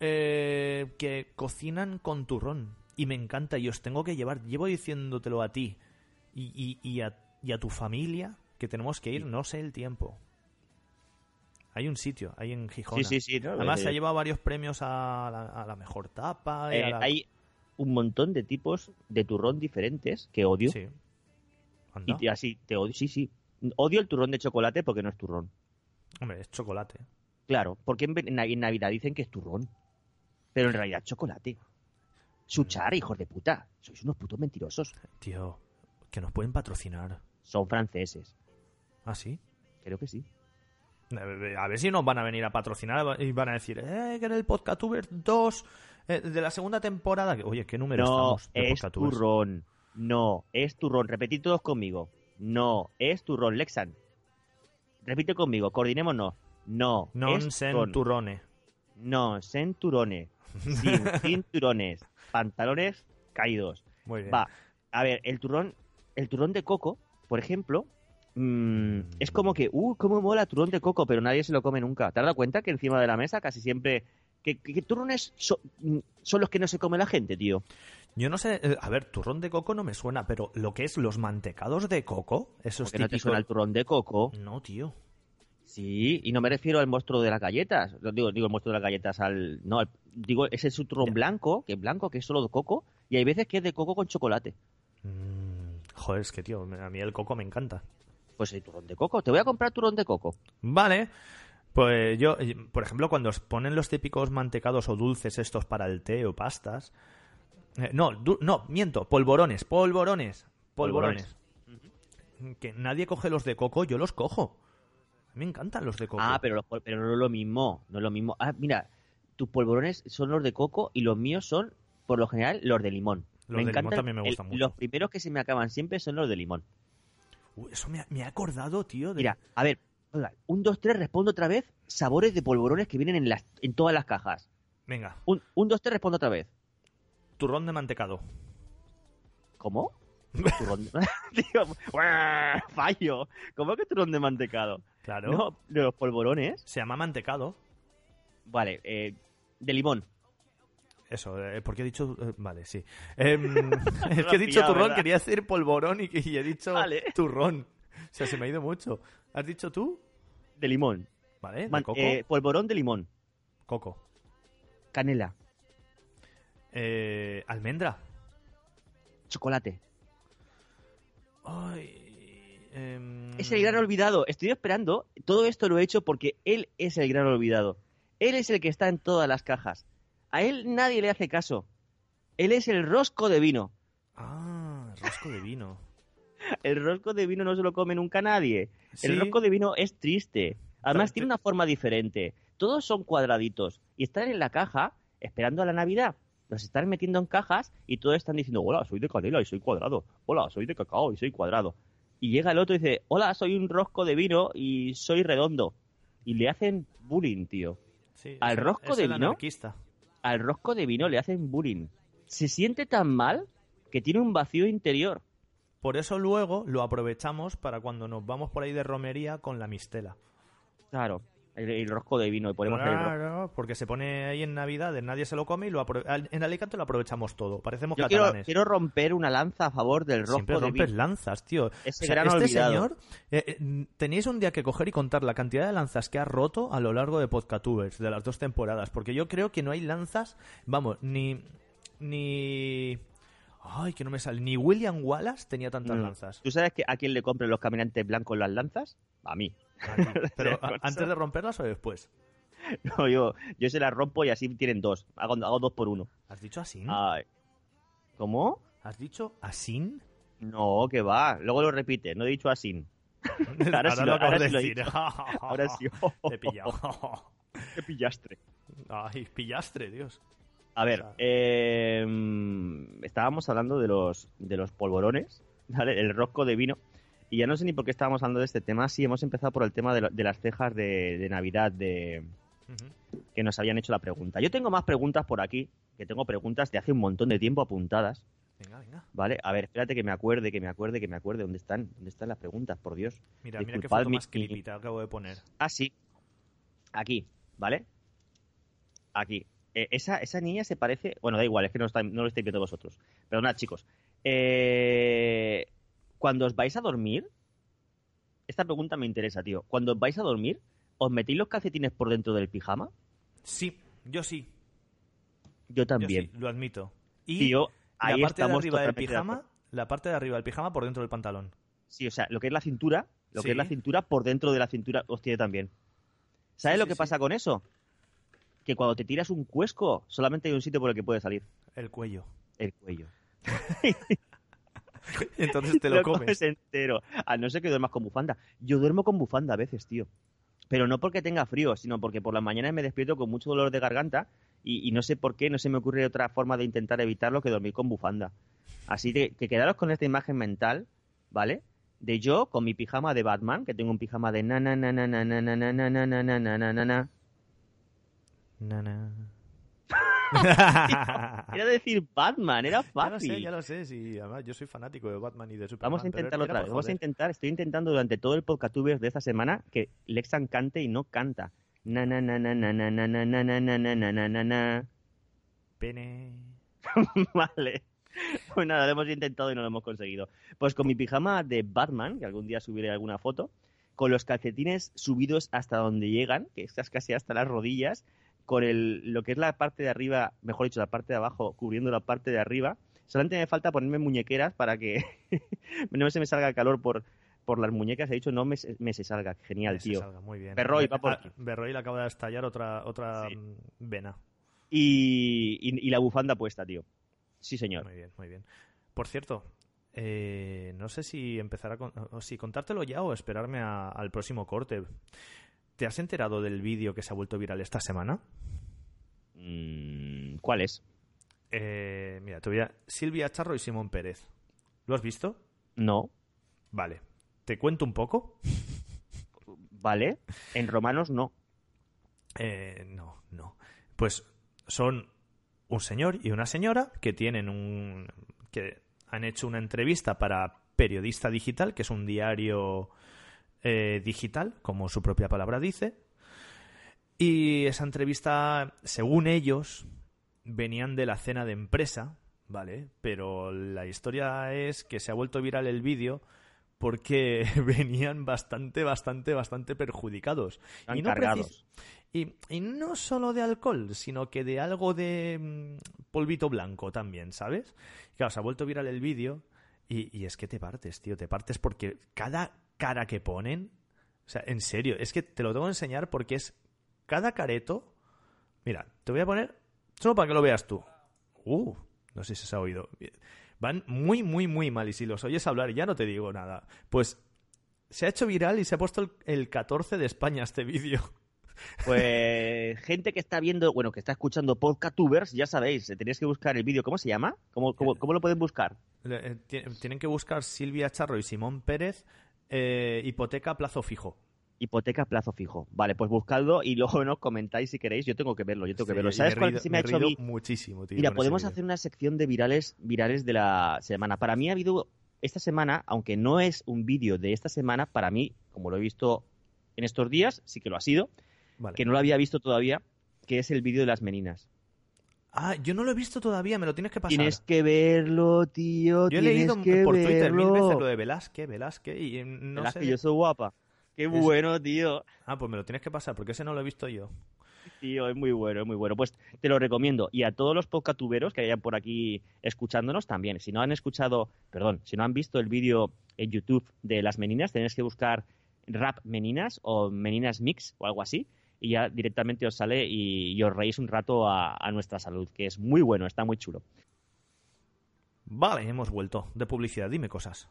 eh, que cocinan con turrón. Y me encanta, y os tengo que llevar, llevo diciéndotelo a ti y, y- y a, y a tu familia que tenemos que ir, no sé el tiempo. Hay un sitio, ahí en Gijona. Sí, sí, sí. ¿no? Además, Eh, se ha llevado varios premios a la, a la mejor tapa. eh, a la- Hay un montón de tipos de turrón diferentes que odio. Sí. Anda. Y así, te odio. Sí, sí. Odio el turrón de chocolate porque no es turrón. Hombre, es chocolate. Claro, porque en, en Nav- en Navidad dicen que es turrón. Pero en realidad es chocolate. Suchar, hijos de puta. Sois unos putos mentirosos. Tío, que nos pueden patrocinar. Son franceses. ¿Ah, sí? Creo que sí. A ver si nos van a venir a patrocinar y van a decir, eh, que en el Podcastuber 2 eh, de la segunda temporada. que- Oye, ¿qué número No, estamos? de es turrón. No, es turrón. Repetid todos conmigo. No, es turrón. Lexan. Repite conmigo. Coordinémonos. No, Non es sen turrón. turrone. No, cinturones. Sin cinturones. Pantalones caídos. Muy bien. Va, a ver, el turrón, el turrón de coco, por ejemplo, mm, es como que, uh, cómo mola turrón de coco, pero nadie se lo come nunca. ¿Te has dado cuenta que encima de la mesa casi siempre... ¿Qué, qué- qué turrones mm, son los que no se come la gente, tío? Yo no sé, eh, a ver, turrón de coco no me suena, pero lo que es los mantecados de coco, eso es Porque no te típico. suena el turrón de coco. No, tío. Sí, y no me refiero al monstruo de las galletas. Digo, digo el monstruo de las galletas al... No, al- digo, ese es un turrón blanco, que es blanco, que es solo de coco, y hay veces que es de coco con chocolate. Mm, joder, es que, tío, a mí el coco me encanta. Pues el turrón de coco. Te voy a comprar turrón de coco. Vale. Pues yo, por ejemplo, cuando os ponen los típicos mantecados o dulces estos para el té o pastas. eh, no, no, miento, polvorones, polvorones, polvorones. Que nadie coge los de coco, yo los cojo. Me encantan los de coco. Ah, pero, los pero no es lo mismo, no es lo mismo. Ah, mira, tus polvorones son los de coco y los míos son, por lo general, los de limón. Los de limón también me el- gustan mucho. Los primeros que se me acaban siempre son los de limón. Uy, eso me ha, me ha acordado, tío. De... Mira, a ver, un, dos, tres, respondo otra vez. Sabores de polvorones que vienen en, las, en todas las cajas. Venga, Un, un, dos, tres, respondo otra vez. turrón de mantecado. ¿Cómo? Turrón de- Tío, ¡buah! fallo. ¿Cómo que turrón de mantecado? Claro. No, de los polvorones. Se llama mantecado. Vale, eh, de limón. Eso, eh, porque he dicho. eh, vale, sí. Em, es que he dicho turrón, ¿verdad? quería decir polvorón y, he dicho Vale. turrón. O sea, se me ha ido mucho. ¿Has dicho tú? De limón. Vale, de Man- coco. eh, polvorón de limón. Coco. Canela. Eh, almendra. Chocolate. Ay, em, Es el gran olvidado. Estoy esperando. Todo esto lo he hecho porque él es el gran olvidado. Él es el que está en todas las cajas. A él nadie le hace caso. Él es el rosco de vino. Ah, rosco de vino. El rosco de vino no se lo come nunca nadie. El rosco de vino es triste. Además tiene una forma diferente. Todos son cuadraditos. Y están en la caja esperando a la Navidad. Los están metiendo en cajas y todos están diciendo, hola, soy de canela y soy cuadrado. Hola, soy de cacao y soy cuadrado. Y llega el otro y dice, hola, soy un rosco de vino y soy redondo. Y le hacen bullying, tío. Sí, ¿Al rosco es de el vino? anarquista. Al rosco de vino le hacen bullying. Se siente tan mal que tiene un vacío interior. Por eso luego lo aprovechamos para cuando nos vamos por ahí de romería con la mistela. Claro, el, el rosco de vino. Y rosco. Claro, porque se pone ahí en Navidad, nadie se lo come y lo en Alicante lo aprovechamos todo. Parecemos Yo quiero, catalanes. quiero romper una lanza a favor del rosco Siempre de rompes vino. lanzas, tío. Ese O sea, gran este olvidado. señor, eh, eh, tenéis un día que coger y contar la cantidad de lanzas que ha roto a lo largo de Podcatubers, de las dos temporadas. Porque yo creo que no hay lanzas, vamos, ni. ni. Ay, que no me sale. Ni William Wallace tenía tantas Mm. lanzas. ¿Tú sabes que a quién le compran los caminantes blancos las lanzas? A mí. Pero antes de romperlas o después. No, yo, yo se las rompo y así tienen dos. Hago, hago dos por uno. ¿Has dicho así? Ay. ¿Cómo? ¿Has dicho así? No, que va. Luego lo repite. No he dicho así. Ahora sí lo- ahora sí lo he dicho. Ahora sí. Te he pillado. Qué pillastre. Ay, pillastre, Dios. A ver, eh, estábamos hablando de los, de los polvorones, ¿vale? El rosco de vino. Y ya no sé ni por qué estábamos hablando de este tema. Sí, hemos empezado por el tema de, lo- de las cejas de, de Navidad de, que nos habían hecho la pregunta. Yo tengo más preguntas por aquí, que tengo preguntas de hace un montón de tiempo apuntadas, Venga, venga. ¿vale? A ver, espérate que me acuerde, que me acuerde, que me acuerde. ¿Dónde están? ¿Dónde están las preguntas? Por Dios. Mira, mira qué foto mi- más te acabo de poner. Ah, sí. Aquí, ¿vale? Aquí. Eh, esa, esa niña se parece. Bueno, da igual, es que no, está- no lo estáis viendo vosotros. Perdonad, chicos. Eh, cuando os vais a dormir. Esta pregunta me interesa, tío. Cuando os vais a dormir, ¿os metéis los calcetines por dentro del pijama? Sí, yo sí. Yo yo también. sí, lo admito. Y Tío, la ahí parte de arriba del de pijama, la parte de arriba del pijama por dentro del pantalón. Sí, o sea, lo que es la cintura, lo Sí. que es la cintura por dentro de la cintura, hostia, también. ¿Sabes Sí, lo que pasa con eso? Que cuando te tiras un cuesco, solamente hay un sitio por el que puede salir. El cuello. El cuello. Entonces te lo comes. entero. A no ser que duermas con bufanda. Yo duermo con bufanda a veces, tío. Pero no porque tenga frío, sino porque por las mañanas me despierto con mucho dolor de garganta y, y no sé por qué, no se me ocurre otra forma de intentar evitarlo que dormir con bufanda. Así que, que quedaros con esta imagen mental, ¿vale? De yo con mi pijama de Batman, que tengo un pijama de na na na na na na na na na na na na na na na na. Nana. Era decir Batman, era Ya lo fácil. sé, ya lo sé. Sí, además yo soy fanático de Batman y de Superman. Vamos a intentarlo otra vez. Vamos a intentar, estoy intentando durante todo el podcastubers de esta semana que Lexan cante y no canta. Na na na na na na na na na na na na na na. Pene. Vale. Pues nada, lo hemos intentado y no lo hemos conseguido. Pues con mi pijama de Batman, que algún día subiré alguna foto, con los calcetines subidos hasta donde llegan, que estás casi hasta las rodillas, con el, lo que es la parte de arriba, mejor dicho, la parte de abajo, cubriendo la parte de arriba. Solamente me falta ponerme muñequeras para que no se me salga el calor por, por las muñecas. He dicho, no me, se- me se salga. Genial, tío. salga, muy bien. Berroy, va por Ah, aquí. Berroy le acaba de estallar otra, otra Sí. mm, vena. Y, y- y la bufanda puesta, tío. Sí, señor. Muy bien, muy bien. Por cierto, eh, no sé si empezar a con- o si contártelo ya o esperarme a- al próximo corte. ¿Te has enterado del vídeo que se ha vuelto viral esta semana? Mm, ¿Cuál es? Eh, mira, te voy a... Silvia Charro y Simón Pérez. ¿Lo has visto? No. Vale. ¿Te cuento un poco? ¿Vale? En romanos no. Eh, no, no. Pues son un señor y una señora que tienen un. que han hecho una entrevista para Periodista Digital, que es un diario eh, digital, como su propia palabra dice. Y esa entrevista, según ellos, venían de la cena de empresa, ¿vale? Pero la historia es que se ha vuelto viral el vídeo porque venían bastante, bastante, bastante perjudicados. Están Y no cargados. y, y no solo de alcohol, sino que de algo de mm, polvito blanco también, ¿sabes? Claro, se ha vuelto viral el vídeo y, y es que te partes, tío, te partes porque cada cara que ponen, o sea, en serio, es que te lo tengo que enseñar porque es cada careto. Mira, te voy a poner solo para que lo veas tú. Uh, no sé si se ha oído. Van muy, muy, muy mal y si los oyes hablar ya no te digo nada. Pues se ha hecho viral y se ha puesto el, el 14 de España este vídeo. Pues gente que está viendo, bueno, que está escuchando podcastubers, ya sabéis, eh, tenéis que buscar el vídeo. ¿Cómo se llama? ¿Cómo, cómo, cómo lo pueden buscar? Eh, ti- Tienen que buscar Silvia Charro y Simón Pérez, eh, hipoteca plazo fijo. Hipoteca plazo fijo. Vale, pues buscadlo y luego nos comentáis si queréis. Yo tengo que verlo, yo tengo que verlo. ¿Sabes me cuál se me ha he hecho muchísimo, tío. Mira, podemos hacer una sección de virales, virales de la semana. Para mí ha habido esta semana, aunque no es un vídeo de esta semana, para mí, como lo he visto en estos días, sí que lo ha sido, Vale. que no lo había visto todavía, que es el vídeo de las meninas. Ah, yo no lo he visto todavía, me lo tienes que pasar. Tienes que verlo, tío. Yo he leído por Twitter mil veces lo de Velázquez, Velázquez, y eh, no Verás sé. yo soy guapa. Qué Es- bueno, tío. Ah, pues me lo tienes que pasar, porque ese no lo he visto yo. Tío, es muy bueno, es muy bueno. Pues te lo recomiendo. Y a todos los podcatuberos que hayan por aquí escuchándonos también. Si no han escuchado, perdón, si no han visto el vídeo en YouTube de las meninas, tenéis que buscar Rap Meninas o Meninas Mix o algo así. Y ya directamente os sale y, y os reís un rato a, a nuestra salud, que es muy bueno, está muy chulo. Vale, hemos vuelto. De publicidad, dime cosas.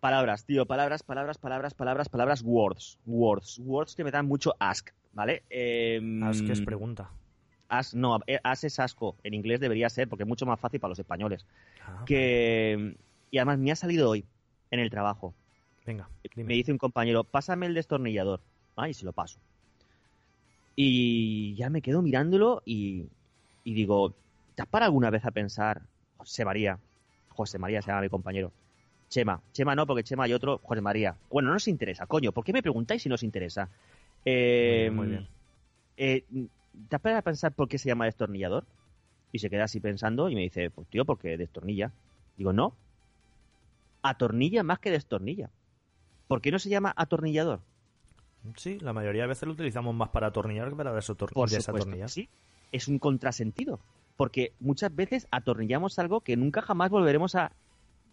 Palabras, tío, palabras, palabras, palabras, palabras, palabras, words, words, words que me dan mucho ask, ¿vale? Em, Ah, es pregunta. as, no, eh, as es asco. En inglés debería ser, porque es mucho más fácil para los españoles. Ah, Que, y además me ha salido hoy en el trabajo. Venga, dime. Me dice un compañero, pásame el destornillador. Ah, y se lo paso. Y ya me quedo mirándolo y, y digo, ¿te has parado alguna vez a pensar, José María? José María se llama mi compañero. Chema. Chema no, porque Chema hay otro, José María. Bueno, no nos interesa, coño. ¿Por qué me preguntáis si nos interesa? Eh, Muy bien, eh, ¿Te has parado a pensar por qué se llama destornillador? Y se queda así pensando y me dice, pues tío, porque destornilla. Digo, no. Atornilla más que destornilla. ¿Por qué no se llama atornillador? Sí, la mayoría de veces lo utilizamos más para atornillar que para desator- Por supuesto desatornillar. sí. Es un contrasentido. Porque muchas veces atornillamos algo que nunca jamás volveremos a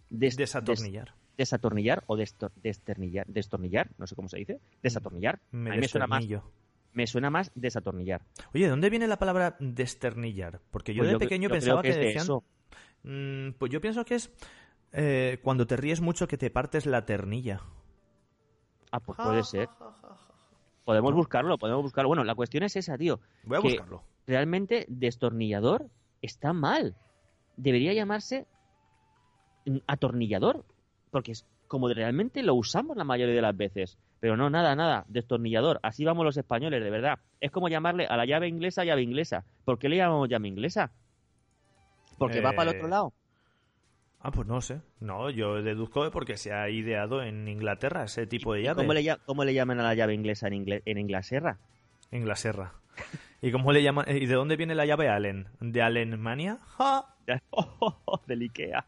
des- Desatornillar. des- desatornillar o desternillar, destornillar, no sé cómo se dice, desatornillar. Me a mí me suena más, me suena más desatornillar. Oye, ¿de dónde viene la palabra desternillar? Porque yo Pues de yo pequeño yo pensaba que, decían... eso. Mm, pues yo pienso que es eh, cuando te ríes mucho que te partes la ternilla. Ah, pues puede ser. Podemos buscarlo, podemos buscarlo. Bueno, la cuestión es esa, tío. Voy a que buscarlo. Realmente destornillador está mal. Debería llamarse atornillador. Porque es como realmente lo usamos la mayoría de las veces. Pero no, nada, nada, destornillador. Así vamos los españoles, de verdad. Es como llamarle a la llave inglesa llave inglesa. ¿Por qué le llamamos llave inglesa? Porque va para el Eh, otro lado. Ah, pues no sé. No, yo deduzco porque se ha ideado en Inglaterra ese tipo de ¿Y llave. ¿Cómo le, cómo le llaman a la llave inglesa en, Inglaterra? Inglaterra. ¿Y cómo le llaman? ¿Y de dónde viene la llave Allen? ¿De Alemania? ¡Ja! del Ikea.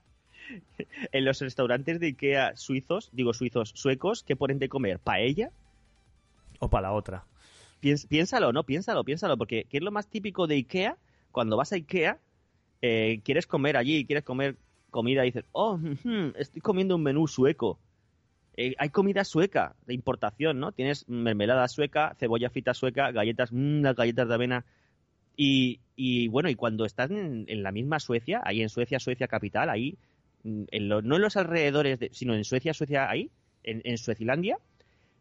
En los restaurantes de Ikea suizos, digo suizos, suecos, ¿qué ponen de comer? ¿Paella? O para la otra. Piénsalo, no, piénsalo, piénsalo, porque ¿qué es lo más típico de Ikea? Cuando vas a Ikea, eh, quieres comer allí, quieres comer comida y dices, oh, estoy comiendo un menú sueco. Eh, hay comida sueca de importación, ¿no? Tienes mermelada sueca, cebolla frita sueca, galletas, mmm, las galletas de avena. Y, y, bueno, y cuando estás en, en la misma Suecia, ahí en Suecia, Suecia capital, ahí, mm, en lo- no en los alrededores, de- sino en Suecia, Suecia, ahí, en, en Suecilandia,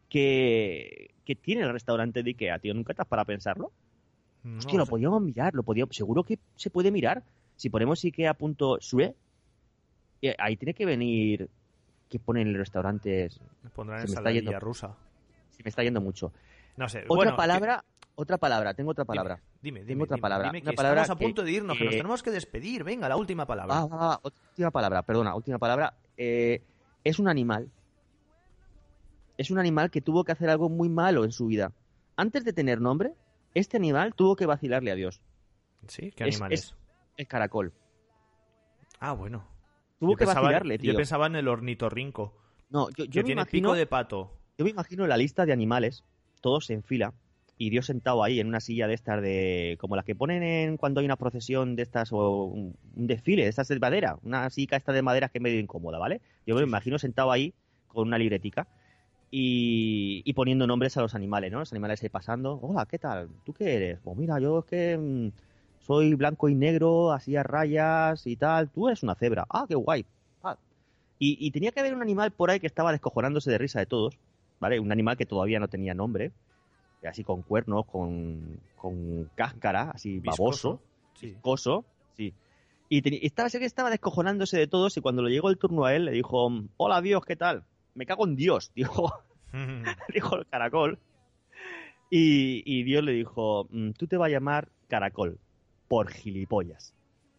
que, que tiene el restaurante de Ikea, tío. ¿Nunca has para pensarlo? No Hostia, lo podíamos mirar, lo podíamos, seguro que se puede mirar. Si ponemos ikea.sue, ahí tiene que venir que ponen los restaurantes. Pondrán se me está rusa. Se me está yendo mucho. No sé. Otra bueno, palabra, otra palabra, tengo otra palabra. Dime, dime, Tengo otra dime, palabra, dime una que palabra estamos a que- punto de irnos, que nos tenemos que despedir. Venga, la última palabra. Ah, ah, ah, última palabra, perdona, última palabra. Eh, es un animal. Es un animal que tuvo que hacer algo muy malo en su vida. Antes de tener nombre, este animal tuvo que vacilarle a Dios. ¿Sí? ¿Qué es- animal es- es? El caracol. Ah, bueno. Tuvo Yo que pensaba- vacilarle, tío. Yo pensaba en el ornitorrinco, No, yo, yo que me tiene imagino, pico de pato. yo me imagino la lista de animales, todos en fila, y Dios sentado ahí en una silla de estas de. como las que ponen en cuando hay una procesión de estas o un, un desfile, de estas de madera, una silla esta de madera que es medio incómoda, ¿vale? Yo me Sí, imagino sentado ahí con una libretica y, y poniendo nombres a los animales, ¿no? Los animales ahí pasando. Hola, ¿qué tal? ¿Tú qué eres? Pues mira, yo es que mm, soy blanco y negro, así a rayas y tal. Tú eres una cebra. Ah, qué guay. Ah. Y, y tenía que haber un animal por ahí que estaba descojonándose de risa de todos, ¿vale? Un animal que todavía no tenía nombre, así con cuernos, con, con cáscara, así baboso, Sí. viscoso, sí. Y teni- estaba, sé que estaba descojonándose de todos y cuando le llegó el turno a él le dijo, hola Dios, ¿qué tal? Me cago en Dios, dijo, dijo el caracol. Y, y Dios le dijo, "Mm, tú te vas a llamar caracol, por gilipollas.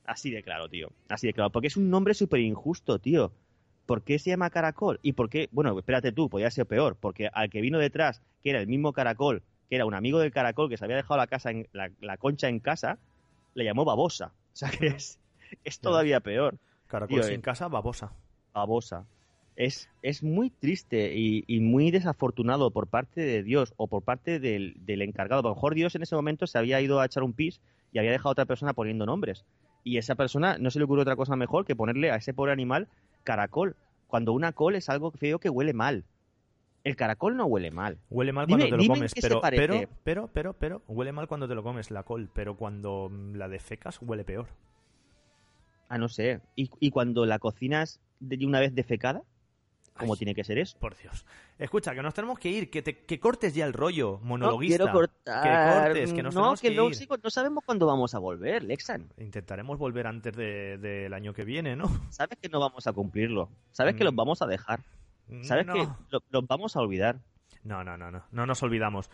Así de claro, tío. Así de claro. Porque es un nombre súper injusto, tío. ¿Por qué se llama caracol? ¿Y por qué? Bueno, espérate tú, podría ser peor. Porque al que vino detrás, que era el mismo caracol, que era un amigo del caracol que se había dejado la, casa en, la, la concha en casa, le llamó babosa. O sea que es, es todavía peor. Caracol Tío, sin eh. casa, babosa. babosa. Es, es muy triste y, y muy desafortunado por parte de Dios o por parte del, del encargado. A lo mejor Dios en ese momento se había ido a echar un pis y había dejado a otra persona poniendo nombres. Y esa persona no se le ocurre otra cosa mejor que ponerle a ese pobre animal caracol. Cuando una col es algo feo que huele mal. El caracol no huele mal. Huele mal Dime- cuando te lo comes, pero, pero, pero, pero, pero, huele mal cuando te lo comes la col, pero cuando la defecas huele peor. Ah, no sé. ¿Y, y cuando la cocinas de una vez defecada? Como tiene que ser eso. Por Dios. Escucha, que nos tenemos que ir, que, te, que cortes ya el rollo monologuista. No quiero cortar. Que cortes, que nos no, tenemos que que, no, ir. sí, no sabemos cuándo vamos a volver, Lexan. Intentaremos volver antes de- del año que viene, ¿no? Sabes que no vamos a cumplirlo. Sabes que Mm. los vamos a dejar. Sabes no. que lo- los vamos a olvidar. No, no, no, no. No nos olvidamos.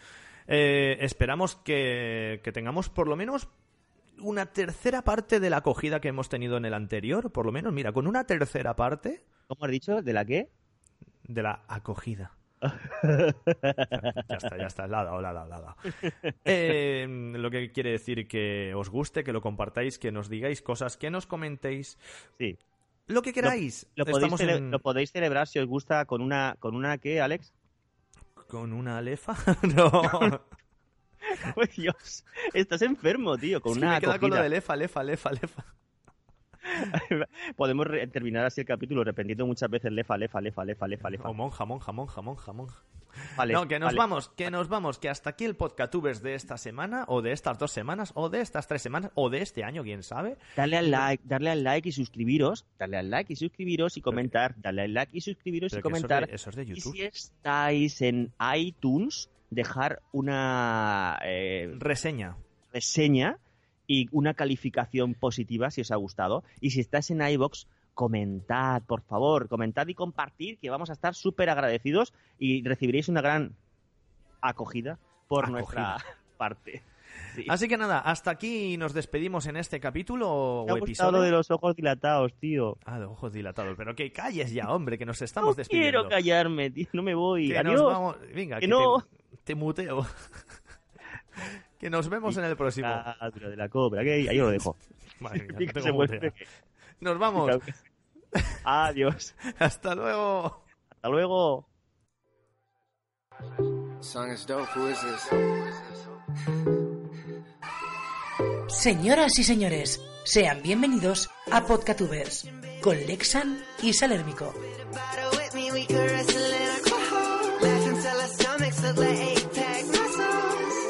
Eh, esperamos que, que tengamos por lo menos una tercera parte de la acogida que hemos tenido en el anterior. Por lo menos, mira, con una tercera parte ¿Cómo has dicho? ¿De la qué? De la acogida. ya está, ya está, la dado, la ha dado, la ha dado. Eh, lo que quiere decir que os guste, que lo compartáis, que nos digáis cosas, que nos comentéis, Sí. lo que queráis. Lo podéis, Estamos cele- en- lo podéis celebrar si os gusta con una, con una ¿qué, Alex? con una alefa. no. ¡Oh, Dios! Estás enfermo, tío, con una me queda con lo de lefa, lefa, lefa, lefa. Podemos terminar así el capítulo repitiendo muchas veces lefa, lefa, lefa, lefa, lefa, lefa. O monja, monja, monja, monja, monja. Vale, no, que nos vale. vamos, que nos vamos, que hasta aquí el podcatubers de esta semana, o de estas dos semanas, o de estas tres semanas, o de este año, quién sabe. Darle al like, darle al like y suscribiros, darle al like y suscribiros y comentar, darle al like y suscribiros y eso, comentar. de- eso es de Y YouTube. si estáis en iTunes, dejar una eh, Reseña. reseña y una calificación positiva si os ha gustado. Y si estáis en iBox, comentad, por favor, comentad y compartir, que vamos a estar súper agradecidos y recibiréis una gran acogida por Acogida. nuestra parte. Sí. Así que nada, hasta aquí nos despedimos en este capítulo Me ha o episodio. lo de los ojos dilatados, tío. Ah, de ojos dilatados. Pero que calles ya, hombre, que nos No estamos despidiendo. quiero callarme, tío, no me voy. Que Adiós. nos vamos. Venga, Que que, no. te, te muteo. que nos vemos en el próximo. Pero de la cobra, que ahí, lo dejo. Madre mía, no tengo. Nos vamos. Adiós. Hasta luego. Hasta luego. Señoras y señores, sean bienvenidos a Podcatubers con Lexan y Salérmico.